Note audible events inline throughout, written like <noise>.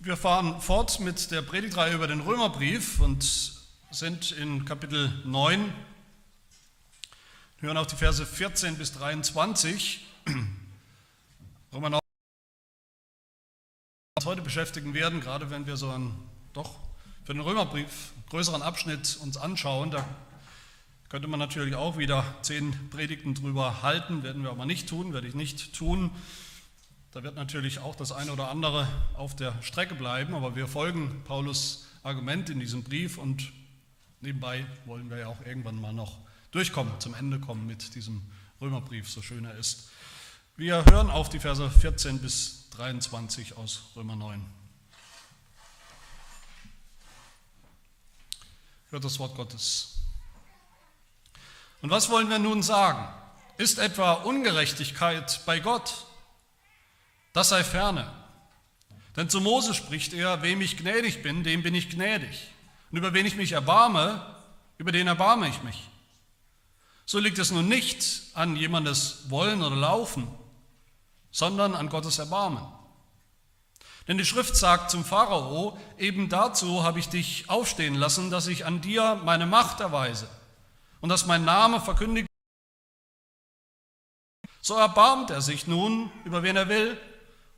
Wir fahren fort mit der Predigtreihe über den Römerbrief und sind in Kapitel 9, hören auf die Verse 14 bis 23. Römer 9, uns heute beschäftigen werden, gerade wenn wir so einen doch für den Römerbrief größeren Abschnitt uns anschauen, da könnte man natürlich auch wieder zehn Predigten drüber halten, werden wir aber nicht tun, werde ich nicht tun. Da wird natürlich auch das eine oder andere auf der Strecke bleiben, aber wir folgen Paulus Argument in diesem Brief und nebenbei wollen wir ja auch irgendwann mal noch durchkommen, zum Ende kommen mit diesem Römerbrief, so schön er ist. Wir hören auf die Verse 14 bis 23 aus Römer 9. Hört das Wort Gottes. Und was wollen wir nun sagen? Ist etwa Ungerechtigkeit bei Gott? Das sei ferne. Denn zu Mose spricht er, wem ich gnädig bin, dem bin ich gnädig. Und über wen ich mich erbarme, über den erbarme ich mich. So liegt es nun nicht an jemandes Wollen oder Laufen, sondern an Gottes Erbarmen. Denn die Schrift sagt zum Pharao, eben dazu habe ich dich aufstehen lassen, dass ich an dir meine Macht erweise und dass mein Name verkündigt. So erbarmt er sich nun, über wen er will,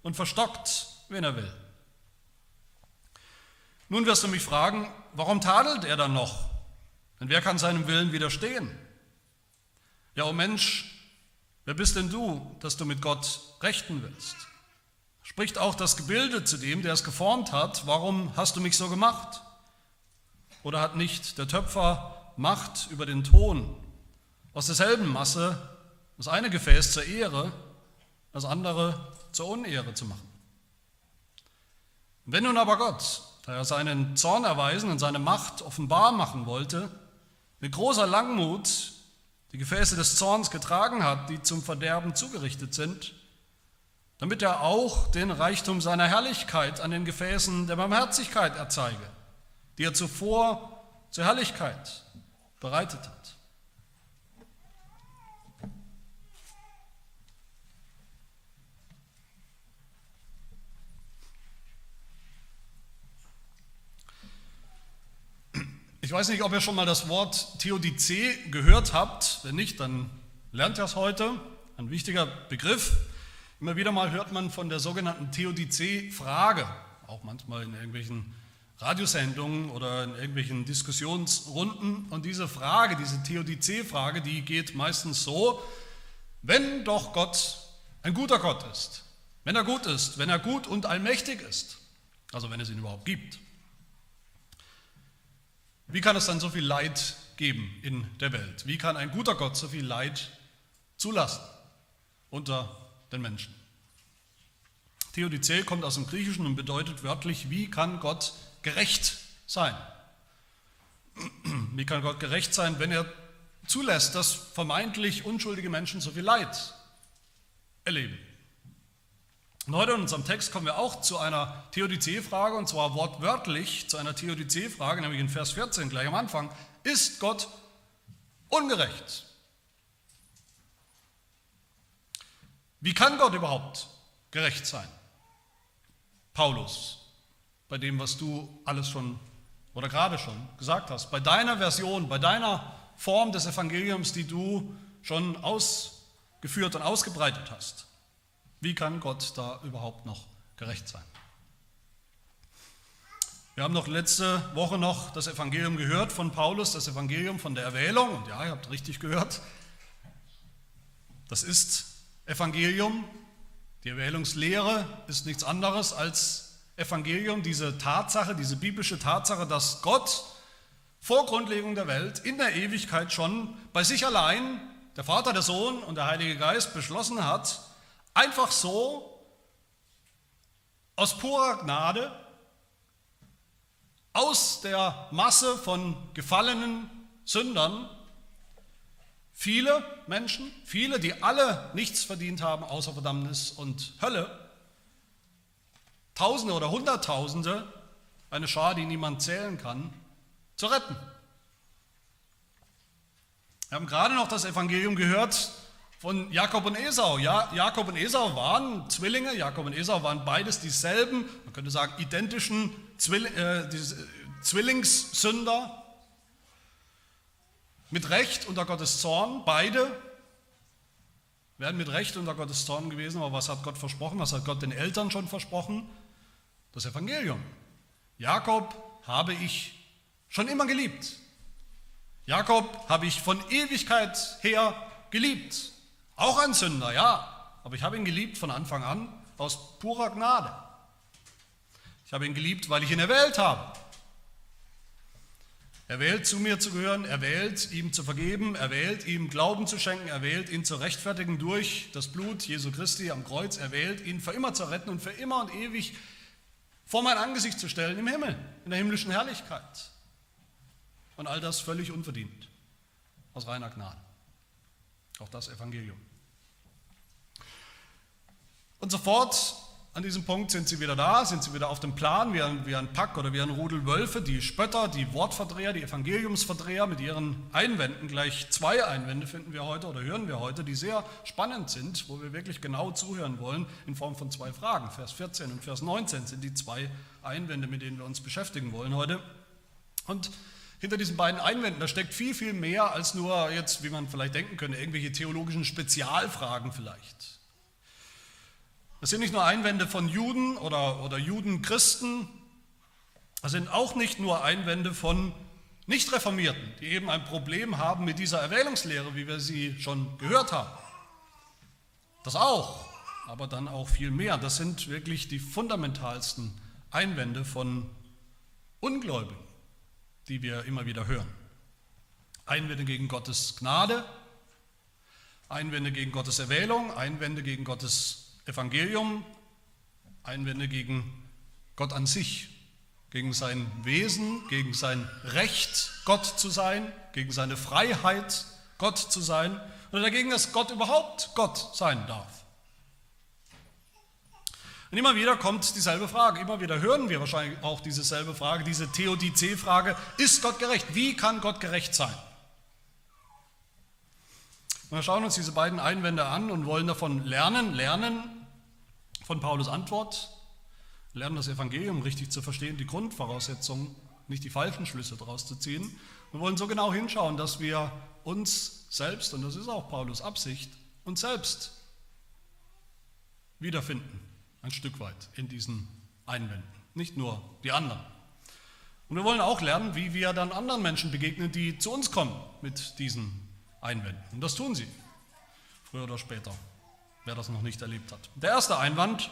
und verstockt, wen er will. Nun wirst du mich fragen, warum tadelt er dann noch? Denn wer kann seinem Willen widerstehen? Ja, o oh Mensch, wer bist denn du, dass du mit Gott rechten willst? Spricht auch das Gebilde zu dem, der es geformt hat, warum hast du mich so gemacht? Oder hat nicht der Töpfer Macht über den Ton? Aus derselben Masse das eine Gefäß zur Ehre, das andere zur Unehre zu machen. Wenn nun aber Gott, da er seinen Zorn erweisen und seine Macht offenbar machen wollte, mit großer Langmut die Gefäße des Zorns getragen hat, die zum Verderben zugerichtet sind, damit er auch den Reichtum seiner Herrlichkeit an den Gefäßen der Barmherzigkeit erzeige, die er zuvor zur Herrlichkeit bereitet hat. Ich weiß nicht, ob ihr schon mal das Wort Theodizee gehört habt. Wenn nicht, dann lernt ihr es heute. Ein wichtiger Begriff. Immer wieder mal hört man von der sogenannten Theodizee-Frage, auch manchmal in irgendwelchen Radiosendungen oder in irgendwelchen Diskussionsrunden. Und diese Frage, diese Theodizee-Frage, die geht meistens so, wenn doch Gott ein guter Gott ist, wenn er gut ist, wenn er gut und allmächtig ist, also wenn es ihn überhaupt gibt, wie kann es dann so viel Leid geben in der Welt? Wie kann ein guter Gott so viel Leid zulassen unter den Menschen? Theodizee kommt aus dem Griechischen und bedeutet wörtlich, wie kann Gott gerecht sein? Wie kann Gott gerecht sein, wenn er zulässt, dass vermeintlich unschuldige Menschen so viel Leid erleben? Und heute in unserem Text kommen wir auch zu einer Theodizee-Frage, und zwar wortwörtlich zu einer Theodizee-Frage, nämlich in Vers 14 gleich am Anfang. Ist Gott ungerecht? Wie kann Gott überhaupt gerecht sein? Paulus, bei dem, was du alles schon oder gerade schon gesagt hast, bei deiner Version, bei deiner Form des Evangeliums, die du schon ausgeführt und ausgebreitet hast. Wie kann Gott da überhaupt noch gerecht sein? Wir haben noch letzte Woche noch das Evangelium gehört von Paulus, das Evangelium von der Erwählung. Und ja, ihr habt richtig gehört. Das ist Evangelium. Die Erwählungslehre ist nichts anderes als Evangelium, diese Tatsache, diese biblische Tatsache, dass Gott vor Grundlegung der Welt in der Ewigkeit schon bei sich allein, der Vater, der Sohn und der Heilige Geist beschlossen hat, Einfach so, aus purer Gnade, aus der Masse von gefallenen Sündern, viele Menschen, viele, die alle nichts verdient haben außer Verdammnis und Hölle, Tausende oder Hunderttausende, eine Schar, die niemand zählen kann, zu retten. Wir haben gerade noch das Evangelium gehört von Jakob und Esau. Ja, Jakob und Esau waren Zwillinge, Jakob und Esau waren beides dieselben, man könnte sagen identischen Zwill äh, Zwillingssünder, mit Recht unter Gottes Zorn, beide wären mit Recht unter Gottes Zorn gewesen, aber was hat Gott versprochen? Was hat Gott den Eltern schon versprochen? Das Evangelium. Jakob habe ich schon immer geliebt. Jakob habe ich von Ewigkeit her geliebt. Auch ein Sünder, ja, aber ich habe ihn geliebt von Anfang an aus purer Gnade. Ich habe ihn geliebt, weil ich ihn erwählt habe. Er wählt, zu mir zu gehören, er wählt, ihm zu vergeben, er wählt, ihm Glauben zu schenken, er wählt, ihn zu rechtfertigen durch das Blut Jesu Christi am Kreuz, er wählt, ihn für immer zu retten und für immer und ewig vor mein Angesicht zu stellen im Himmel, in der himmlischen Herrlichkeit. Und all das völlig unverdient, aus reiner Gnade. Auch das Evangelium. Und sofort an diesem Punkt sind sie wieder da, sind sie wieder auf dem Plan, wie ein, wie ein Pack oder wie ein Rudel Wölfe, die Spötter, die Wortverdreher, die Evangeliumsverdreher mit ihren Einwänden. Gleich zwei Einwände finden wir heute oder hören wir heute, die sehr spannend sind, wo wir wirklich genau zuhören wollen, in Form von zwei Fragen. Vers 14 und Vers 19 sind die zwei Einwände, mit denen wir uns beschäftigen wollen heute. Und hinter diesen beiden Einwänden, da steckt viel, viel mehr als nur jetzt, wie man vielleicht denken könnte, irgendwelche theologischen Spezialfragen vielleicht. Das sind nicht nur Einwände von Juden oder, oder Judenchristen, das sind auch nicht nur Einwände von Nichtreformierten, die eben ein Problem haben mit dieser Erwählungslehre, wie wir sie schon gehört haben. Das auch, aber dann auch viel mehr. Das sind wirklich die fundamentalsten Einwände von Ungläubigen, die wir immer wieder hören. Einwände gegen Gottes Gnade, Einwände gegen Gottes Erwählung, Einwände gegen Gottes Evangelium Einwände gegen Gott an sich, gegen sein Wesen, gegen sein Recht, Gott zu sein, gegen seine Freiheit, Gott zu sein, oder dagegen, dass Gott überhaupt Gott sein darf. Und immer wieder kommt dieselbe Frage, immer wieder hören wir wahrscheinlich auch dieselbe Frage, diese Theodizee-Frage, ist Gott gerecht? Wie kann Gott gerecht sein? Und wir schauen uns diese beiden Einwände an und wollen davon lernen, lernen, von Paulus Antwort, lernen das Evangelium richtig zu verstehen, die Grundvoraussetzungen, nicht die falschen Schlüsse daraus zu ziehen. Wir wollen so genau hinschauen, dass wir uns selbst, und das ist auch Paulus Absicht, uns selbst wiederfinden, ein Stück weit in diesen Einwänden, nicht nur die anderen. Und wir wollen auch lernen, wie wir dann anderen Menschen begegnen, die zu uns kommen mit diesen Einwänden. Und das tun sie, früher oder später wer das noch nicht erlebt hat. Der erste Einwand,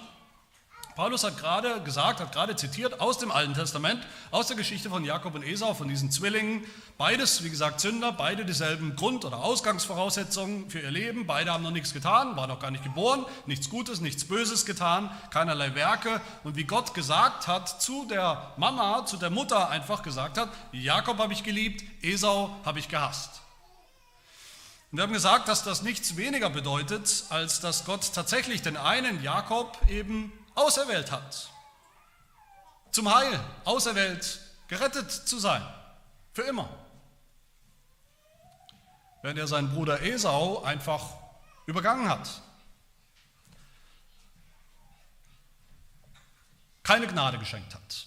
Paulus hat gerade gesagt, hat gerade zitiert aus dem Alten Testament, aus der Geschichte von Jakob und Esau, von diesen Zwillingen. Beides, wie gesagt, Sünder, beide dieselben Grund- oder Ausgangsvoraussetzungen für ihr Leben. Beide haben noch nichts getan, waren noch gar nicht geboren, nichts Gutes, nichts Böses getan, keinerlei Werke. Und wie Gott gesagt hat zu der Mama, zu der Mutter einfach gesagt hat, Jakob habe ich geliebt, Esau habe ich gehasst. Und wir haben gesagt, dass das nichts weniger bedeutet, als dass Gott tatsächlich den einen Jakob eben auserwählt hat. Zum Heil, auserwählt, gerettet zu sein. Für immer. Während er seinen Bruder Esau einfach übergangen hat. Keine Gnade geschenkt hat.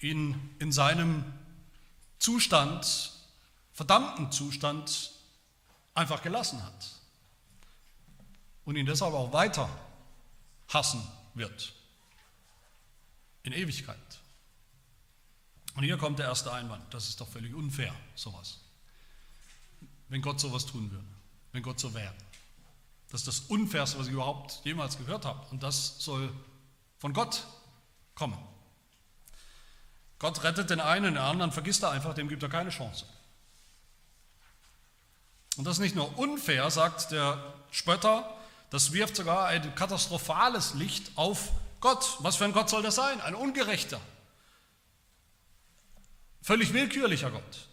Ihn in seinem Zustand, verdammten Zustand einfach gelassen hat und ihn deshalb auch weiter hassen wird in Ewigkeit. Und hier kommt der erste Einwand, das ist doch völlig unfair, sowas. Wenn Gott sowas tun würde, wenn Gott so wäre. Das ist das Unfairste, was ich überhaupt jemals gehört habe. Und das soll von Gott kommen. Gott rettet den einen, den anderen vergisst er einfach, dem gibt er keine Chance. Und das ist nicht nur unfair, sagt der Spötter, das wirft sogar ein katastrophales Licht auf Gott. Was für ein Gott soll das sein? Ein ungerechter, völlig willkürlicher Gott,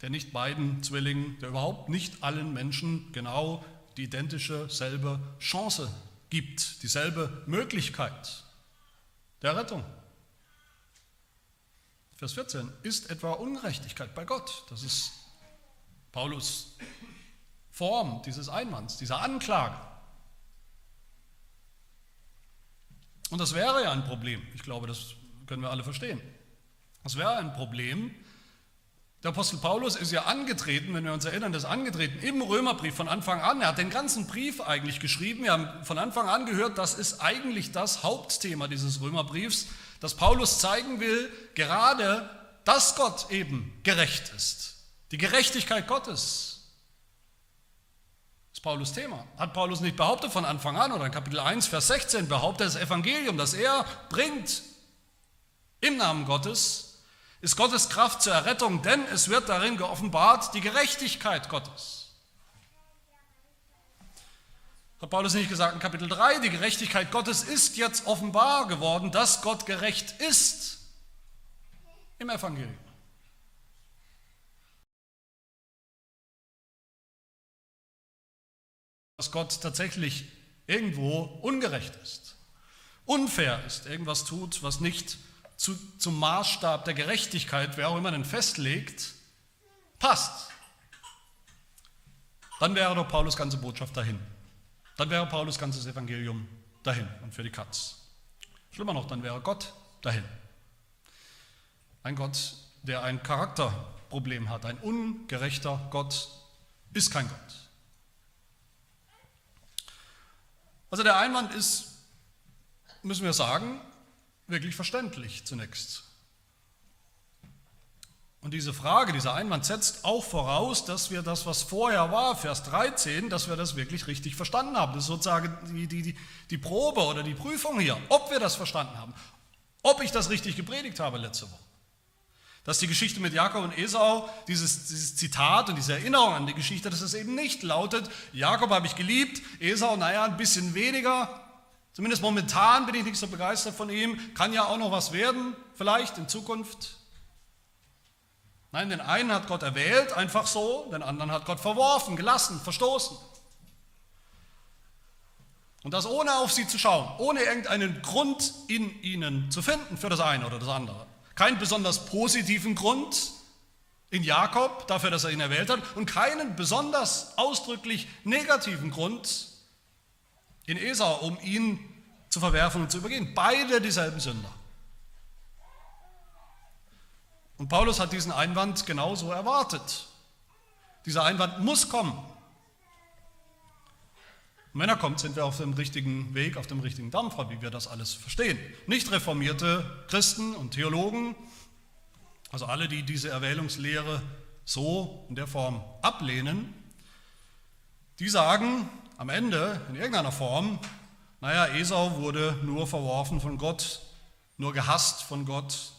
der nicht beiden Zwillingen, der überhaupt nicht allen Menschen genau die identische selbe Chance gibt, dieselbe Möglichkeit der Rettung. Vers 14, ist etwa Ungerechtigkeit bei Gott? Das ist Paulus Form dieses Einwands, dieser Anklage. Und das wäre ja ein Problem. Ich glaube, das können wir alle verstehen. Das wäre ein Problem. Der Apostel Paulus ist ja angetreten, wenn wir uns erinnern, das angetreten im Römerbrief von Anfang an. Er hat den ganzen Brief eigentlich geschrieben. Wir haben von Anfang an gehört, das ist eigentlich das Hauptthema dieses Römerbriefs, dass Paulus zeigen will, gerade, dass Gott eben gerecht ist. Die Gerechtigkeit Gottes ist Paulus Thema. Hat Paulus nicht behauptet von Anfang an oder in Kapitel 1, Vers 16 behauptet das Evangelium, das er bringt im Namen Gottes, ist Gottes Kraft zur Errettung, denn es wird darin geoffenbart die Gerechtigkeit Gottes. Hat Paulus nicht gesagt in Kapitel 3, die Gerechtigkeit Gottes ist jetzt offenbar geworden, dass Gott gerecht ist im Evangelium. dass Gott tatsächlich irgendwo ungerecht ist, unfair ist, irgendwas tut, was nicht zu, zum Maßstab der Gerechtigkeit, wer auch immer den festlegt, passt, dann wäre doch Paulus ganze Botschaft dahin. Dann wäre Paulus ganzes Evangelium dahin und für die Katz. Schlimmer noch, dann wäre Gott dahin. Ein Gott, der ein Charakterproblem hat, ein ungerechter Gott ist kein Gott. Also der Einwand ist, müssen wir sagen, wirklich verständlich zunächst. Und diese Frage, dieser Einwand setzt auch voraus, dass wir das, was vorher war, Vers 13, dass wir das wirklich richtig verstanden haben. Das ist sozusagen die, die, die Probe oder die Prüfung hier, ob wir das verstanden haben, ob ich das richtig gepredigt habe letzte Woche. Dass die Geschichte mit Jakob und Esau, dieses, dieses Zitat und diese Erinnerung an die Geschichte, dass es eben nicht lautet, Jakob habe ich geliebt, Esau, naja, ein bisschen weniger, zumindest momentan bin ich nicht so begeistert von ihm, kann ja auch noch was werden, vielleicht in Zukunft. Nein, den einen hat Gott erwählt, einfach so, den anderen hat Gott verworfen, gelassen, verstoßen. Und das ohne auf sie zu schauen, ohne irgendeinen Grund in ihnen zu finden für das eine oder das andere. Keinen besonders positiven Grund in Jakob dafür, dass er ihn erwählt hat und keinen besonders ausdrücklich negativen Grund in Esau, um ihn zu verwerfen und zu übergehen. Beide dieselben Sünder. Und Paulus hat diesen Einwand genauso erwartet. Dieser Einwand muss kommen. Und wenn er kommt, sind wir auf dem richtigen Weg, auf dem richtigen Dampfer, wie wir das alles verstehen. Nicht reformierte Christen und Theologen, also alle, die diese Erwählungslehre so in der Form ablehnen, die sagen am Ende in irgendeiner Form, naja, Esau wurde nur verworfen von Gott, nur gehasst von Gott,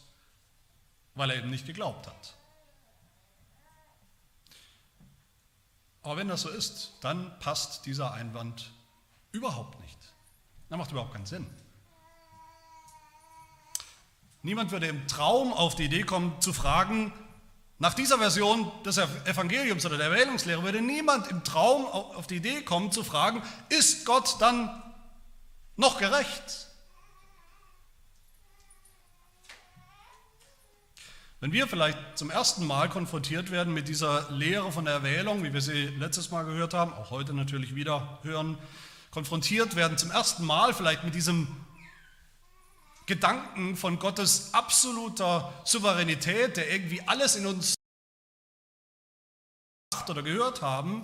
weil er eben nicht geglaubt hat. Aber wenn das so ist, dann passt dieser Einwand überhaupt nicht. Das macht überhaupt keinen Sinn. Niemand würde im Traum auf die Idee kommen zu fragen, nach dieser Version des Evangeliums oder der Erwählungslehre würde niemand im Traum auf die Idee kommen zu fragen, ist Gott dann noch gerecht? Wenn wir vielleicht zum ersten Mal konfrontiert werden mit dieser Lehre von der Erwählung, wie wir sie letztes Mal gehört haben, auch heute natürlich wieder hören, konfrontiert werden zum ersten Mal vielleicht mit diesem Gedanken von Gottes absoluter Souveränität, der irgendwie alles in uns oder gehört haben,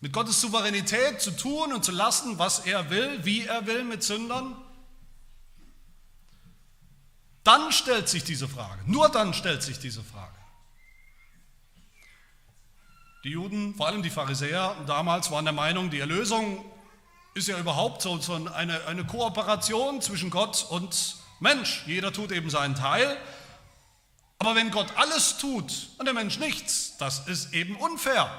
mit Gottes Souveränität zu tun und zu lassen, was er will, wie er will mit Sündern, dann stellt sich diese Frage, nur dann stellt sich diese Frage. Die Juden, vor allem die Pharisäer damals, waren der Meinung, die Erlösung ist ja überhaupt so, so eine, eine Kooperation zwischen Gott und Mensch. Jeder tut eben seinen Teil. Aber wenn Gott alles tut und der Mensch nichts, das ist eben unfair.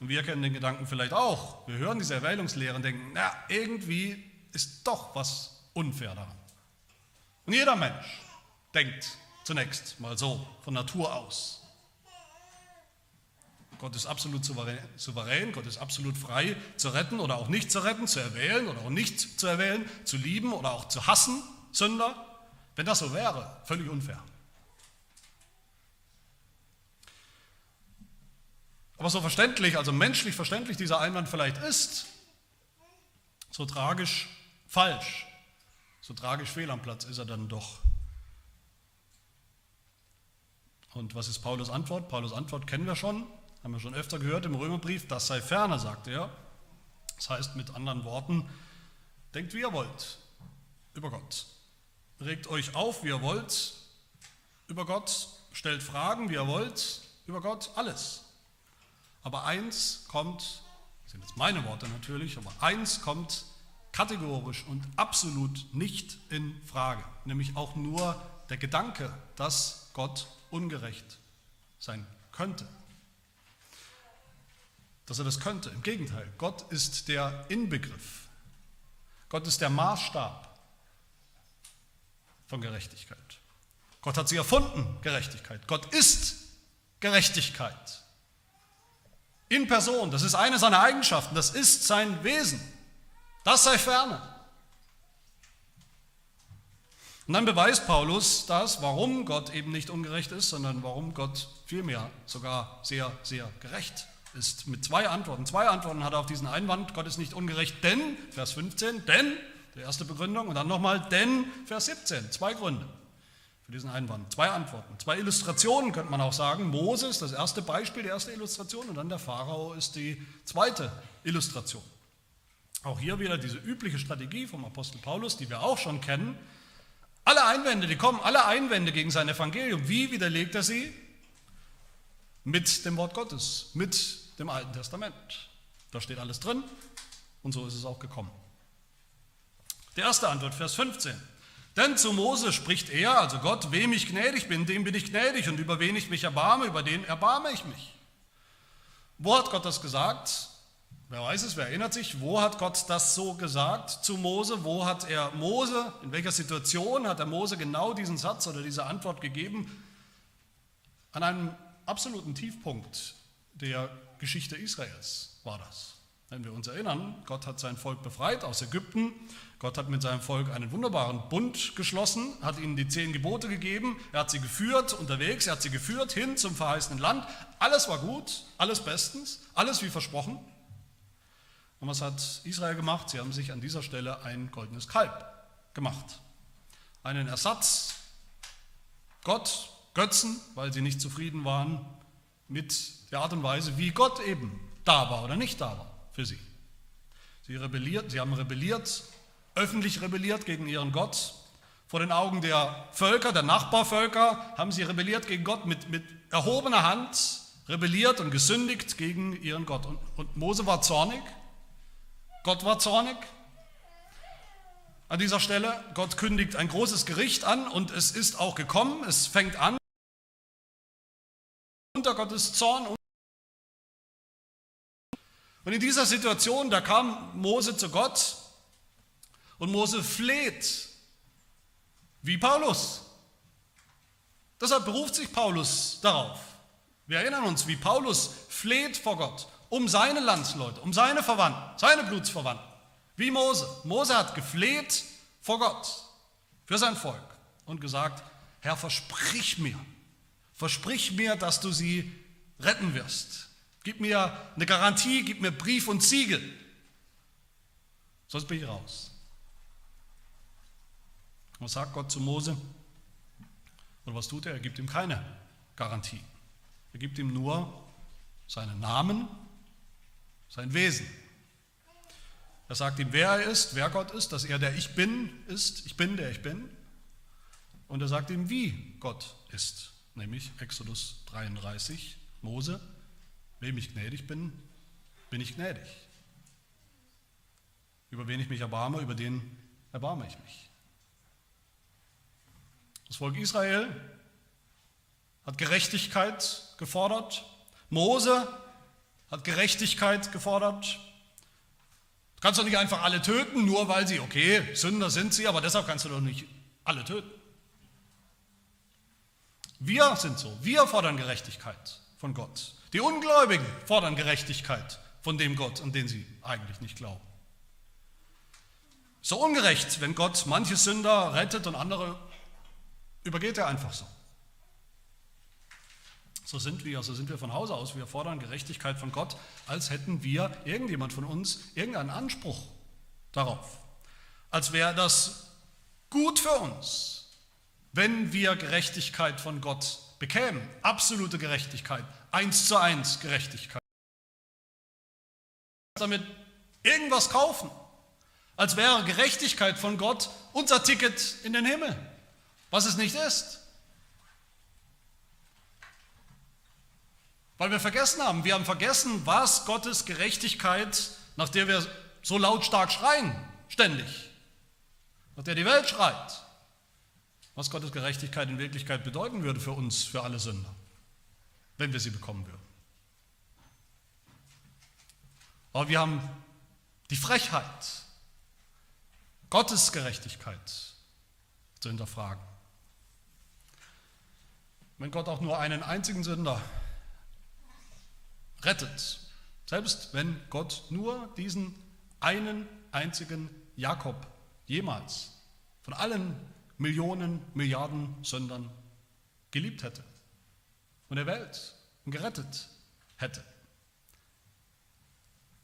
Und wir kennen den Gedanken vielleicht auch. Wir hören diese Erwählungslehre und denken, na, irgendwie ist doch was unfair daran. Und jeder Mensch denkt zunächst mal so von Natur aus. Gott ist absolut souverän, Gott ist absolut frei zu retten oder auch nicht zu retten, zu erwählen oder auch nicht zu erwählen, zu lieben oder auch zu hassen, Sünder. Wenn das so wäre, völlig unfair. Aber so verständlich, also menschlich verständlich dieser Einwand vielleicht ist, so tragisch falsch, so tragisch fehl am Platz ist er dann doch. Und was ist Paulus Antwort? Paulus Antwort kennen wir schon, haben wir schon öfter gehört im Römerbrief, das sei ferner, sagt er. Das heißt mit anderen Worten, denkt wie ihr wollt über Gott. Regt euch auf, wie ihr wollt über Gott, stellt Fragen, wie ihr wollt über Gott, alles. Aber eins kommt, das sind jetzt meine Worte natürlich, aber eins kommt kategorisch und absolut nicht in Frage, nämlich auch nur der Gedanke, dass Gott ungerecht sein könnte. Dass er das könnte. Im Gegenteil, Gott ist der Inbegriff. Gott ist der Maßstab von Gerechtigkeit. Gott hat sie erfunden, Gerechtigkeit. Gott ist Gerechtigkeit. In Person, das ist eine seiner Eigenschaften, das ist sein Wesen. Das sei ferne. Und dann beweist Paulus das, warum Gott eben nicht ungerecht ist, sondern warum Gott vielmehr sogar sehr, sehr gerecht ist. Mit zwei Antworten. Zwei Antworten hat er auf diesen Einwand, Gott ist nicht ungerecht, denn, Vers 15, denn, die erste Begründung, und dann nochmal, denn, Vers 17, zwei Gründe für diesen Einwand. Zwei Antworten, zwei Illustrationen könnte man auch sagen. Moses, das erste Beispiel, die erste Illustration, und dann der Pharao ist die zweite Illustration. Auch hier wieder diese übliche Strategie vom Apostel Paulus, die wir auch schon kennen. Alle Einwände, die kommen, alle Einwände gegen sein Evangelium, wie widerlegt er sie? Mit dem Wort Gottes, mit dem Alten Testament. Da steht alles drin und so ist es auch gekommen. Die erste Antwort, Vers 15. Denn zu Mose spricht er, also Gott, wem ich gnädig bin, dem bin ich gnädig und über wen ich mich erbarme, über den erbarme ich mich. Wo hat Gott das gesagt? Wer weiß es, wer erinnert sich? Wo hat Gott das so gesagt zu Mose? Wo hat er Mose, in welcher Situation hat er Mose genau diesen Satz oder diese Antwort gegeben? An einem absoluten Tiefpunkt der Geschichte Israels war das. Wenn wir uns erinnern, Gott hat sein Volk befreit aus Ägypten. Gott hat mit seinem Volk einen wunderbaren Bund geschlossen, hat ihnen die zehn Gebote gegeben. Er hat sie geführt unterwegs, er hat sie geführt hin zum verheißenen Land. Alles war gut, alles bestens, alles wie versprochen. Und was hat Israel gemacht? Sie haben sich an dieser Stelle ein goldenes Kalb gemacht. Einen Ersatz, Gott, Götzen, weil sie nicht zufrieden waren mit der Art und Weise, wie Gott eben da war oder nicht da war für sie. Sie, rebelliert, sie haben rebelliert, öffentlich rebelliert gegen ihren Gott. Vor den Augen der Völker, der Nachbarvölker, haben sie rebelliert gegen Gott mit, mit erhobener Hand, rebelliert und gesündigt gegen ihren Gott. Und, und Mose war zornig, Gott war zornig. An dieser Stelle, Gott kündigt ein großes Gericht an und es ist auch gekommen, es fängt an unter Gottes Zorn und in dieser Situation, da kam Mose zu Gott und Mose fleht, wie Paulus. Deshalb beruft sich Paulus darauf. Wir erinnern uns, wie Paulus fleht vor Gott um seine Landsleute, um seine Verwandten, seine Blutsverwandten, wie Mose. Mose hat gefleht vor Gott für sein Volk und gesagt, Herr, versprich mir, versprich mir, dass du sie retten wirst. Gib mir eine Garantie, gib mir Brief und Siegel. Sonst bin ich raus. Was sagt Gott zu Mose? Und was tut er? Er gibt ihm keine Garantie. Er gibt ihm nur seinen Namen, sein Wesen. Er sagt ihm, wer er ist, wer Gott ist, dass er der Ich Bin ist, ich bin der Ich Bin. Und er sagt ihm, wie Gott ist, nämlich Exodus 33, Mose Wem ich gnädig bin, bin ich gnädig. Über wen ich mich erbarme, über den erbarme ich mich. Das Volk Israel hat Gerechtigkeit gefordert. Mose hat Gerechtigkeit gefordert. Du kannst doch nicht einfach alle töten, nur weil sie, okay, Sünder sind sie, aber deshalb kannst du doch nicht alle töten. Wir sind so, wir fordern Gerechtigkeit von Gott. Die Ungläubigen fordern Gerechtigkeit von dem Gott, an den sie eigentlich nicht glauben. So ungerecht, wenn Gott manche Sünder rettet und andere übergeht er einfach so. So sind wir, so sind wir von Hause aus. Wir fordern Gerechtigkeit von Gott, als hätten wir, irgendjemand von uns, irgendeinen Anspruch darauf. Als wäre das gut für uns, wenn wir Gerechtigkeit von Gott bekämen. Absolute Gerechtigkeit, eins zu eins Gerechtigkeit. Damit irgendwas kaufen, als wäre Gerechtigkeit von Gott unser Ticket in den Himmel, was es nicht ist. Weil wir vergessen haben, wir haben vergessen, was Gottes Gerechtigkeit, nach der wir so lautstark schreien, ständig, nach der die Welt schreit, was Gottes Gerechtigkeit in Wirklichkeit bedeuten würde für uns, für alle Sünder, wenn wir sie bekommen würden. Aber wir haben die Frechheit, Gottes Gerechtigkeit zu hinterfragen. Wenn Gott auch nur einen einzigen Sünder rettet, selbst wenn Gott nur diesen einen einzigen Jakob jemals von allen Millionen, Milliarden Sündern geliebt hätte und erwählt und gerettet hätte,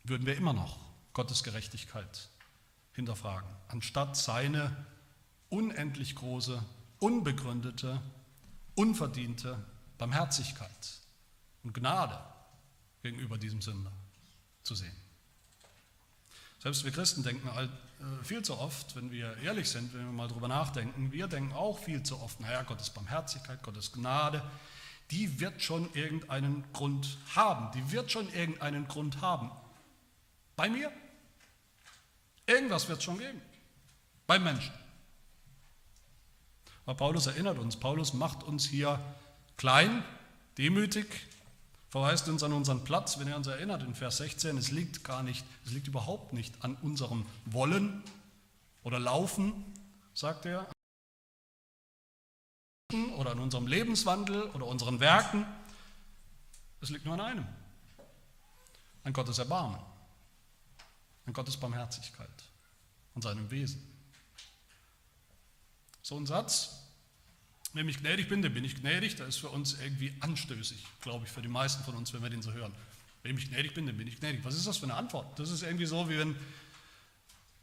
würden wir immer noch Gottes Gerechtigkeit hinterfragen, anstatt seine unendlich große, unbegründete, unverdiente Barmherzigkeit und Gnade gegenüber diesem Sünder zu sehen. Selbst wir Christen denken äh, viel zu oft, wenn wir ehrlich sind, wenn wir mal drüber nachdenken, wir denken auch viel zu oft, naja, Gottes Barmherzigkeit, Gottes Gnade, die wird schon irgendeinen Grund haben, die wird schon irgendeinen Grund haben. Bei mir? Irgendwas wird es schon geben. Beim Menschen. Aber Paulus erinnert uns, Paulus macht uns hier klein, demütig, verweist uns an unseren Platz, wenn er uns erinnert in Vers 16, es liegt gar nicht, es liegt überhaupt nicht an unserem Wollen oder Laufen, sagt er, oder an unserem Lebenswandel oder unseren Werken. Es liegt nur an einem, an Gottes Erbarmen, an Gottes Barmherzigkeit und seinem Wesen. So ein Satz, wem ich gnädig bin, dem bin ich gnädig. Das ist für uns irgendwie anstößig, glaube ich, für die meisten von uns, wenn wir den so hören. Wem ich gnädig bin, dem bin ich gnädig. Was ist das für eine Antwort? Das ist irgendwie so, wie wenn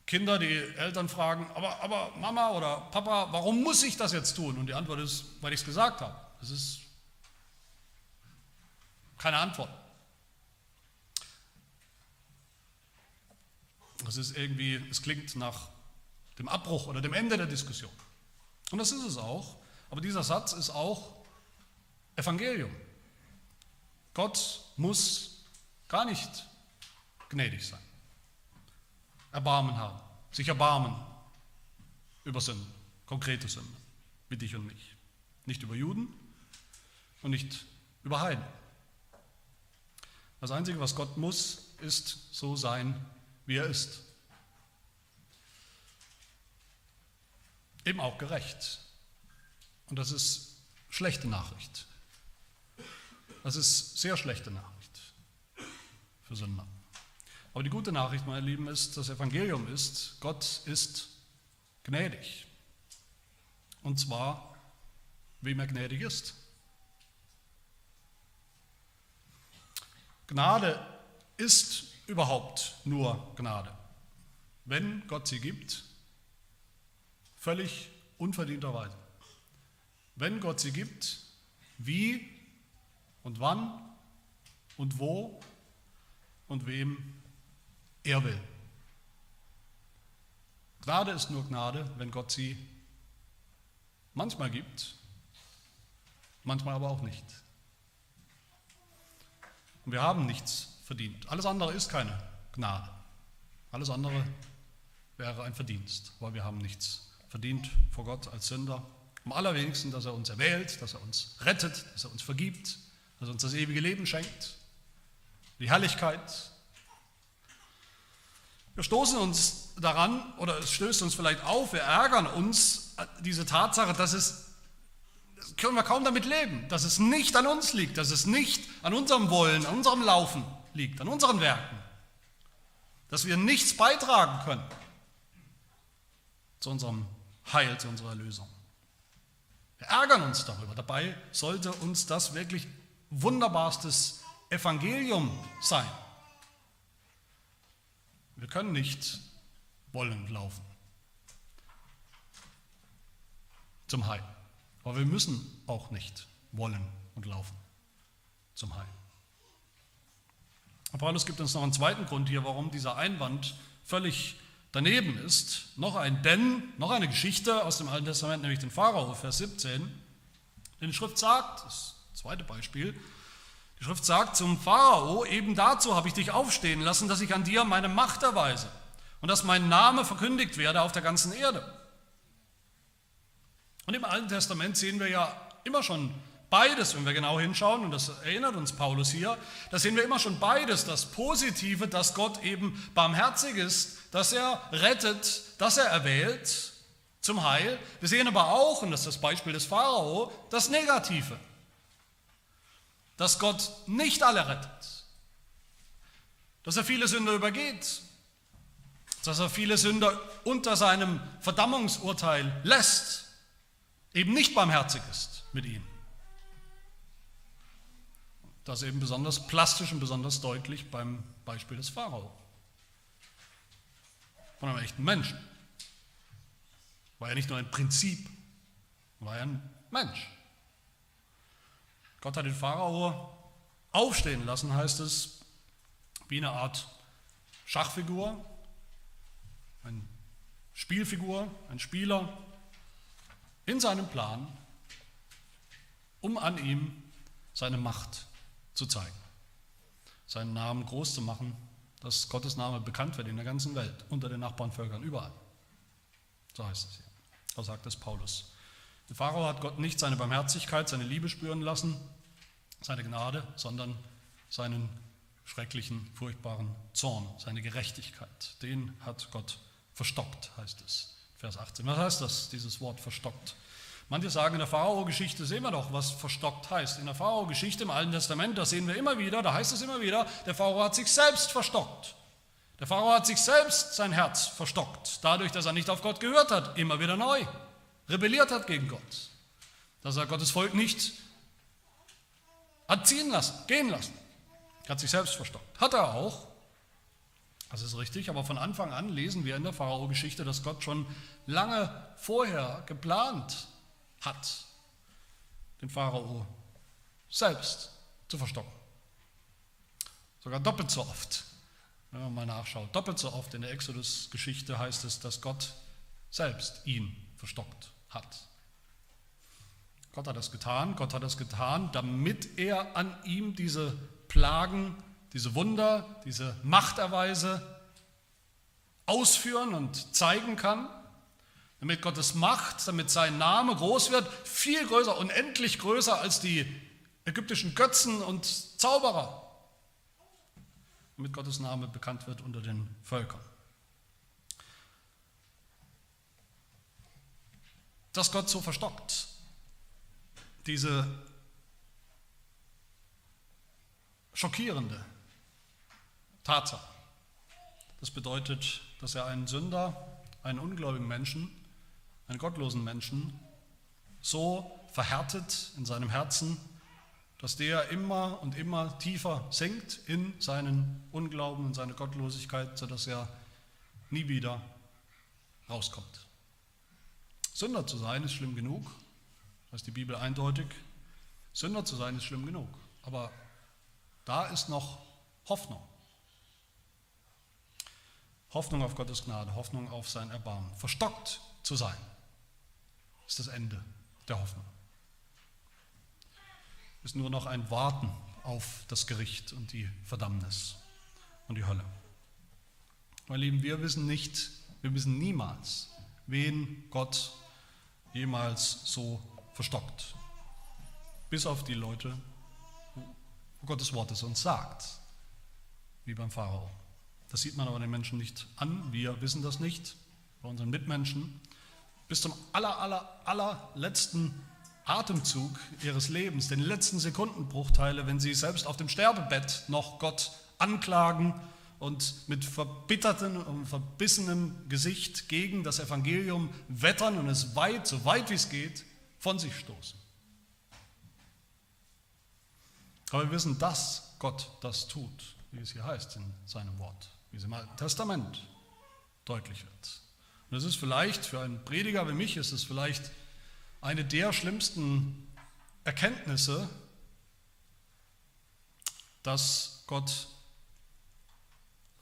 Kinder die Eltern fragen, aber, aber Mama oder Papa, warum muss ich das jetzt tun? Und die Antwort ist, weil ich es gesagt habe. Das ist keine Antwort. Das ist irgendwie, es klingt nach dem Abbruch oder dem Ende der Diskussion. Und das ist es auch. Aber dieser Satz ist auch Evangelium. Gott muss gar nicht gnädig sein. Erbarmen haben, sich erbarmen über Sünden, konkrete Sünden, wie dich und mich. Nicht über Juden und nicht über Heiden. Das Einzige, was Gott muss, ist so sein, wie er ist. Eben auch gerecht. Und das ist schlechte Nachricht. Das ist sehr schlechte Nachricht für Sünder. Aber die gute Nachricht, meine Lieben, ist, das Evangelium ist, Gott ist gnädig. Und zwar, wem er gnädig ist. Gnade ist überhaupt nur Gnade. Wenn Gott sie gibt, völlig unverdienterweise wenn Gott sie gibt, wie und wann und wo und wem er will. Gnade ist nur Gnade, wenn Gott sie manchmal gibt, manchmal aber auch nicht. Und wir haben nichts verdient. Alles andere ist keine Gnade. Alles andere wäre ein Verdienst, weil wir haben nichts verdient vor Gott als Sünder. Am allerwenigsten, dass er uns erwählt, dass er uns rettet, dass er uns vergibt, dass er uns das ewige Leben schenkt, die Herrlichkeit. Wir stoßen uns daran, oder es stößt uns vielleicht auf, wir ärgern uns diese Tatsache, dass es, das können wir kaum damit leben, dass es nicht an uns liegt, dass es nicht an unserem Wollen, an unserem Laufen liegt, an unseren Werken, dass wir nichts beitragen können zu unserem Heil, zu unserer Erlösung. Wir ärgern uns darüber. Dabei sollte uns das wirklich wunderbarstes Evangelium sein. Wir können nicht wollen laufen zum Heil. Aber wir müssen auch nicht wollen und laufen zum Heil. Paulus gibt uns noch einen zweiten Grund hier, warum dieser Einwand völlig daneben ist. Noch ein Denn, noch eine Geschichte aus dem Alten Testament, nämlich den Pharao, Vers 17. Denn die Schrift sagt, das zweite Beispiel, die Schrift sagt zum Pharao, eben dazu habe ich dich aufstehen lassen, dass ich an dir meine Macht erweise und dass mein Name verkündigt werde auf der ganzen Erde. Und im Alten Testament sehen wir ja immer schon beides, wenn wir genau hinschauen, und das erinnert uns Paulus hier, da sehen wir immer schon beides, das Positive, dass Gott eben barmherzig ist, dass er rettet, dass er erwählt zum Heil. Wir sehen aber auch, und das ist das Beispiel des Pharao, das Negative, dass Gott nicht alle rettet, dass er viele Sünder übergeht, dass er viele Sünder unter seinem Verdammungsurteil lässt, eben nicht barmherzig ist mit ihnen. Das eben besonders plastisch und besonders deutlich beim Beispiel des Pharao. Von einem echten Menschen. War ja nicht nur ein Prinzip, war ja ein Mensch. Gott hat den Pharao aufstehen lassen, heißt es, wie eine Art Schachfigur, eine Spielfigur, ein Spieler in seinem Plan, um an ihm seine Macht zu zeigen, seinen Namen groß zu machen, dass Gottes Name bekannt wird in der ganzen Welt, unter den Nachbarnvölkern, überall. So heißt es hier. So sagt es Paulus. Der Pharao hat Gott nicht seine Barmherzigkeit, seine Liebe spüren lassen, seine Gnade, sondern seinen schrecklichen, furchtbaren Zorn, seine Gerechtigkeit. Den hat Gott verstockt, heißt es. Vers 18. Was heißt das, dieses Wort verstockt? Manche sagen, in der Pharao-Geschichte sehen wir doch, was verstockt heißt. In der Pharao-Geschichte im Alten Testament, da sehen wir immer wieder, da heißt es immer wieder, der Pharao hat sich selbst verstockt. Der Pharao hat sich selbst sein Herz verstockt, dadurch, dass er nicht auf Gott gehört hat, immer wieder neu, rebelliert hat gegen Gott. Dass er Gottes Volk nicht hat ziehen lassen, gehen lassen. Hat sich selbst verstockt. Hat er auch. Das ist richtig, aber von Anfang an lesen wir in der Pharao-Geschichte, dass Gott schon lange vorher geplant hat, den Pharao selbst zu verstocken. Sogar doppelt so oft, wenn man mal nachschaut. Doppelt so oft in der Exodus-Geschichte heißt es, dass Gott selbst ihn verstockt hat. Gott hat das getan, Gott hat das getan, damit er an ihm diese Plagen, diese Wunder, diese Machterweise ausführen und zeigen kann, damit Gottes Macht, damit sein Name groß wird, viel größer, unendlich größer als die ägyptischen Götzen und Zauberer, damit Gottes Name bekannt wird unter den Völkern. Dass Gott so verstockt, diese schockierende Tatsache. Das bedeutet, dass er einen Sünder, einen ungläubigen Menschen, einen gottlosen Menschen so verhärtet in seinem Herzen, dass der immer und immer tiefer sinkt in seinen Unglauben, in seine Gottlosigkeit, sodass er nie wieder rauskommt. Sünder zu sein ist schlimm genug, das ist die Bibel eindeutig. Sünder zu sein ist schlimm genug, aber da ist noch Hoffnung. Hoffnung auf Gottes Gnade, Hoffnung auf sein Erbarmen. Verstockt zu sein, ist das Ende der Hoffnung. Ist nur noch ein Warten auf das Gericht und die Verdammnis und die Hölle. Meine Lieben, wir wissen nicht, wir wissen niemals, wen Gott jemals so verstockt. Bis auf die Leute, wo Gottes Wort es uns sagt, wie beim Pharao. Das sieht man aber den Menschen nicht an. Wir wissen das nicht bei unseren Mitmenschen. Bis zum aller, aller, allerletzten Atemzug ihres Lebens, den letzten Sekundenbruchteile, wenn sie selbst auf dem Sterbebett noch Gott anklagen und mit verbittertem und verbissenem Gesicht gegen das Evangelium wettern und es weit, so weit wie es geht, von sich stoßen. Aber wir wissen, dass Gott das tut, wie es hier heißt in seinem Wort, wie es im Alten Testament deutlich wird. Und es ist vielleicht für einen Prediger wie mich, ist es vielleicht eine der schlimmsten Erkenntnisse, dass Gott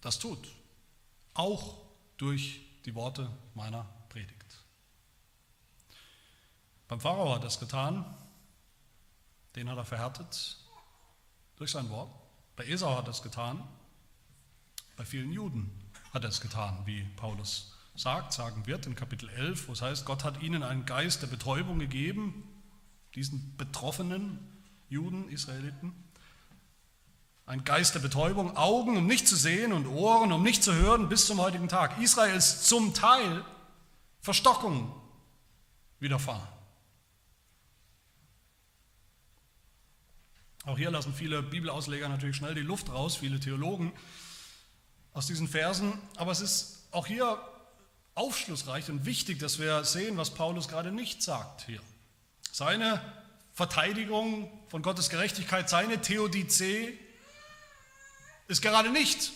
das tut, auch durch die Worte meiner Predigt. Beim Pharao hat er es getan, den hat er verhärtet durch sein Wort. Bei Esau hat er es getan, bei vielen Juden hat er es getan, wie Paulus sagt, sagen wird in Kapitel 11, wo es heißt, Gott hat ihnen einen Geist der Betäubung gegeben, diesen betroffenen Juden, Israeliten. Ein Geist der Betäubung, Augen, um nicht zu sehen und Ohren, um nicht zu hören, bis zum heutigen Tag. Israel ist zum Teil Verstockung widerfahren. Auch hier lassen viele Bibelausleger natürlich schnell die Luft raus, viele Theologen aus diesen Versen. Aber es ist auch hier aufschlussreich und wichtig, dass wir sehen, was Paulus gerade nicht sagt hier. Seine Verteidigung von Gottes Gerechtigkeit, seine Theodizee ist gerade nicht.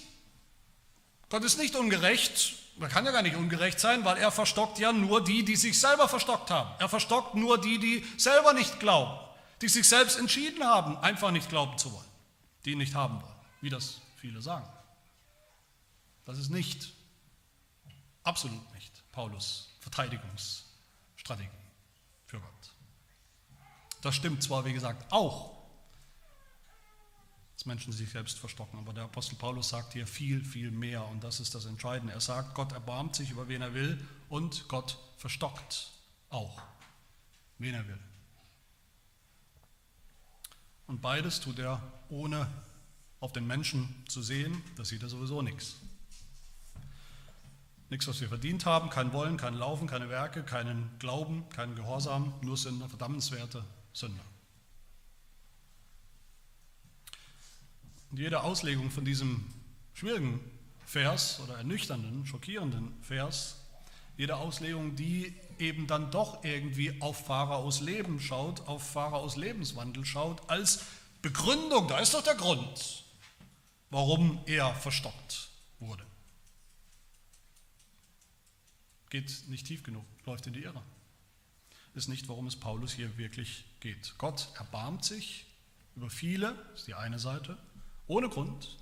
Gott ist nicht ungerecht, er kann ja gar nicht ungerecht sein, weil er verstockt ja nur die, die sich selber verstockt haben. Er verstockt nur die, die selber nicht glauben, die sich selbst entschieden haben, einfach nicht glauben zu wollen, die ihn nicht haben wollen, wie das viele sagen. Das ist nicht, absolut nicht, Paulus Verteidigungsstrategie für Gott. Das stimmt zwar, wie gesagt, auch, dass Menschen sich selbst verstocken, aber der Apostel Paulus sagt hier viel, viel mehr und das ist das Entscheidende. Er sagt, Gott erbarmt sich über wen er will und Gott verstockt auch, wen er will. Und beides tut er ohne auf den Menschen zu sehen, das sieht er sowieso nichts. Nichts, was wir verdient haben, kein Wollen, kein Laufen, keine Werke, keinen Glauben, keinen Gehorsam, nur Sünder, verdammenswerte Sünder. Und jede Auslegung von diesem schwierigen Vers oder ernüchternden, schockierenden Vers, jede Auslegung, die eben dann doch irgendwie auf Pharaos Leben schaut, auf Pharaos Lebenswandel schaut, als Begründung, da ist doch der Grund, warum er verstockt wurde geht nicht tief genug, läuft in die Irre. Ist nicht, worum es Paulus hier wirklich geht. Gott erbarmt sich über viele, ist die eine Seite, ohne Grund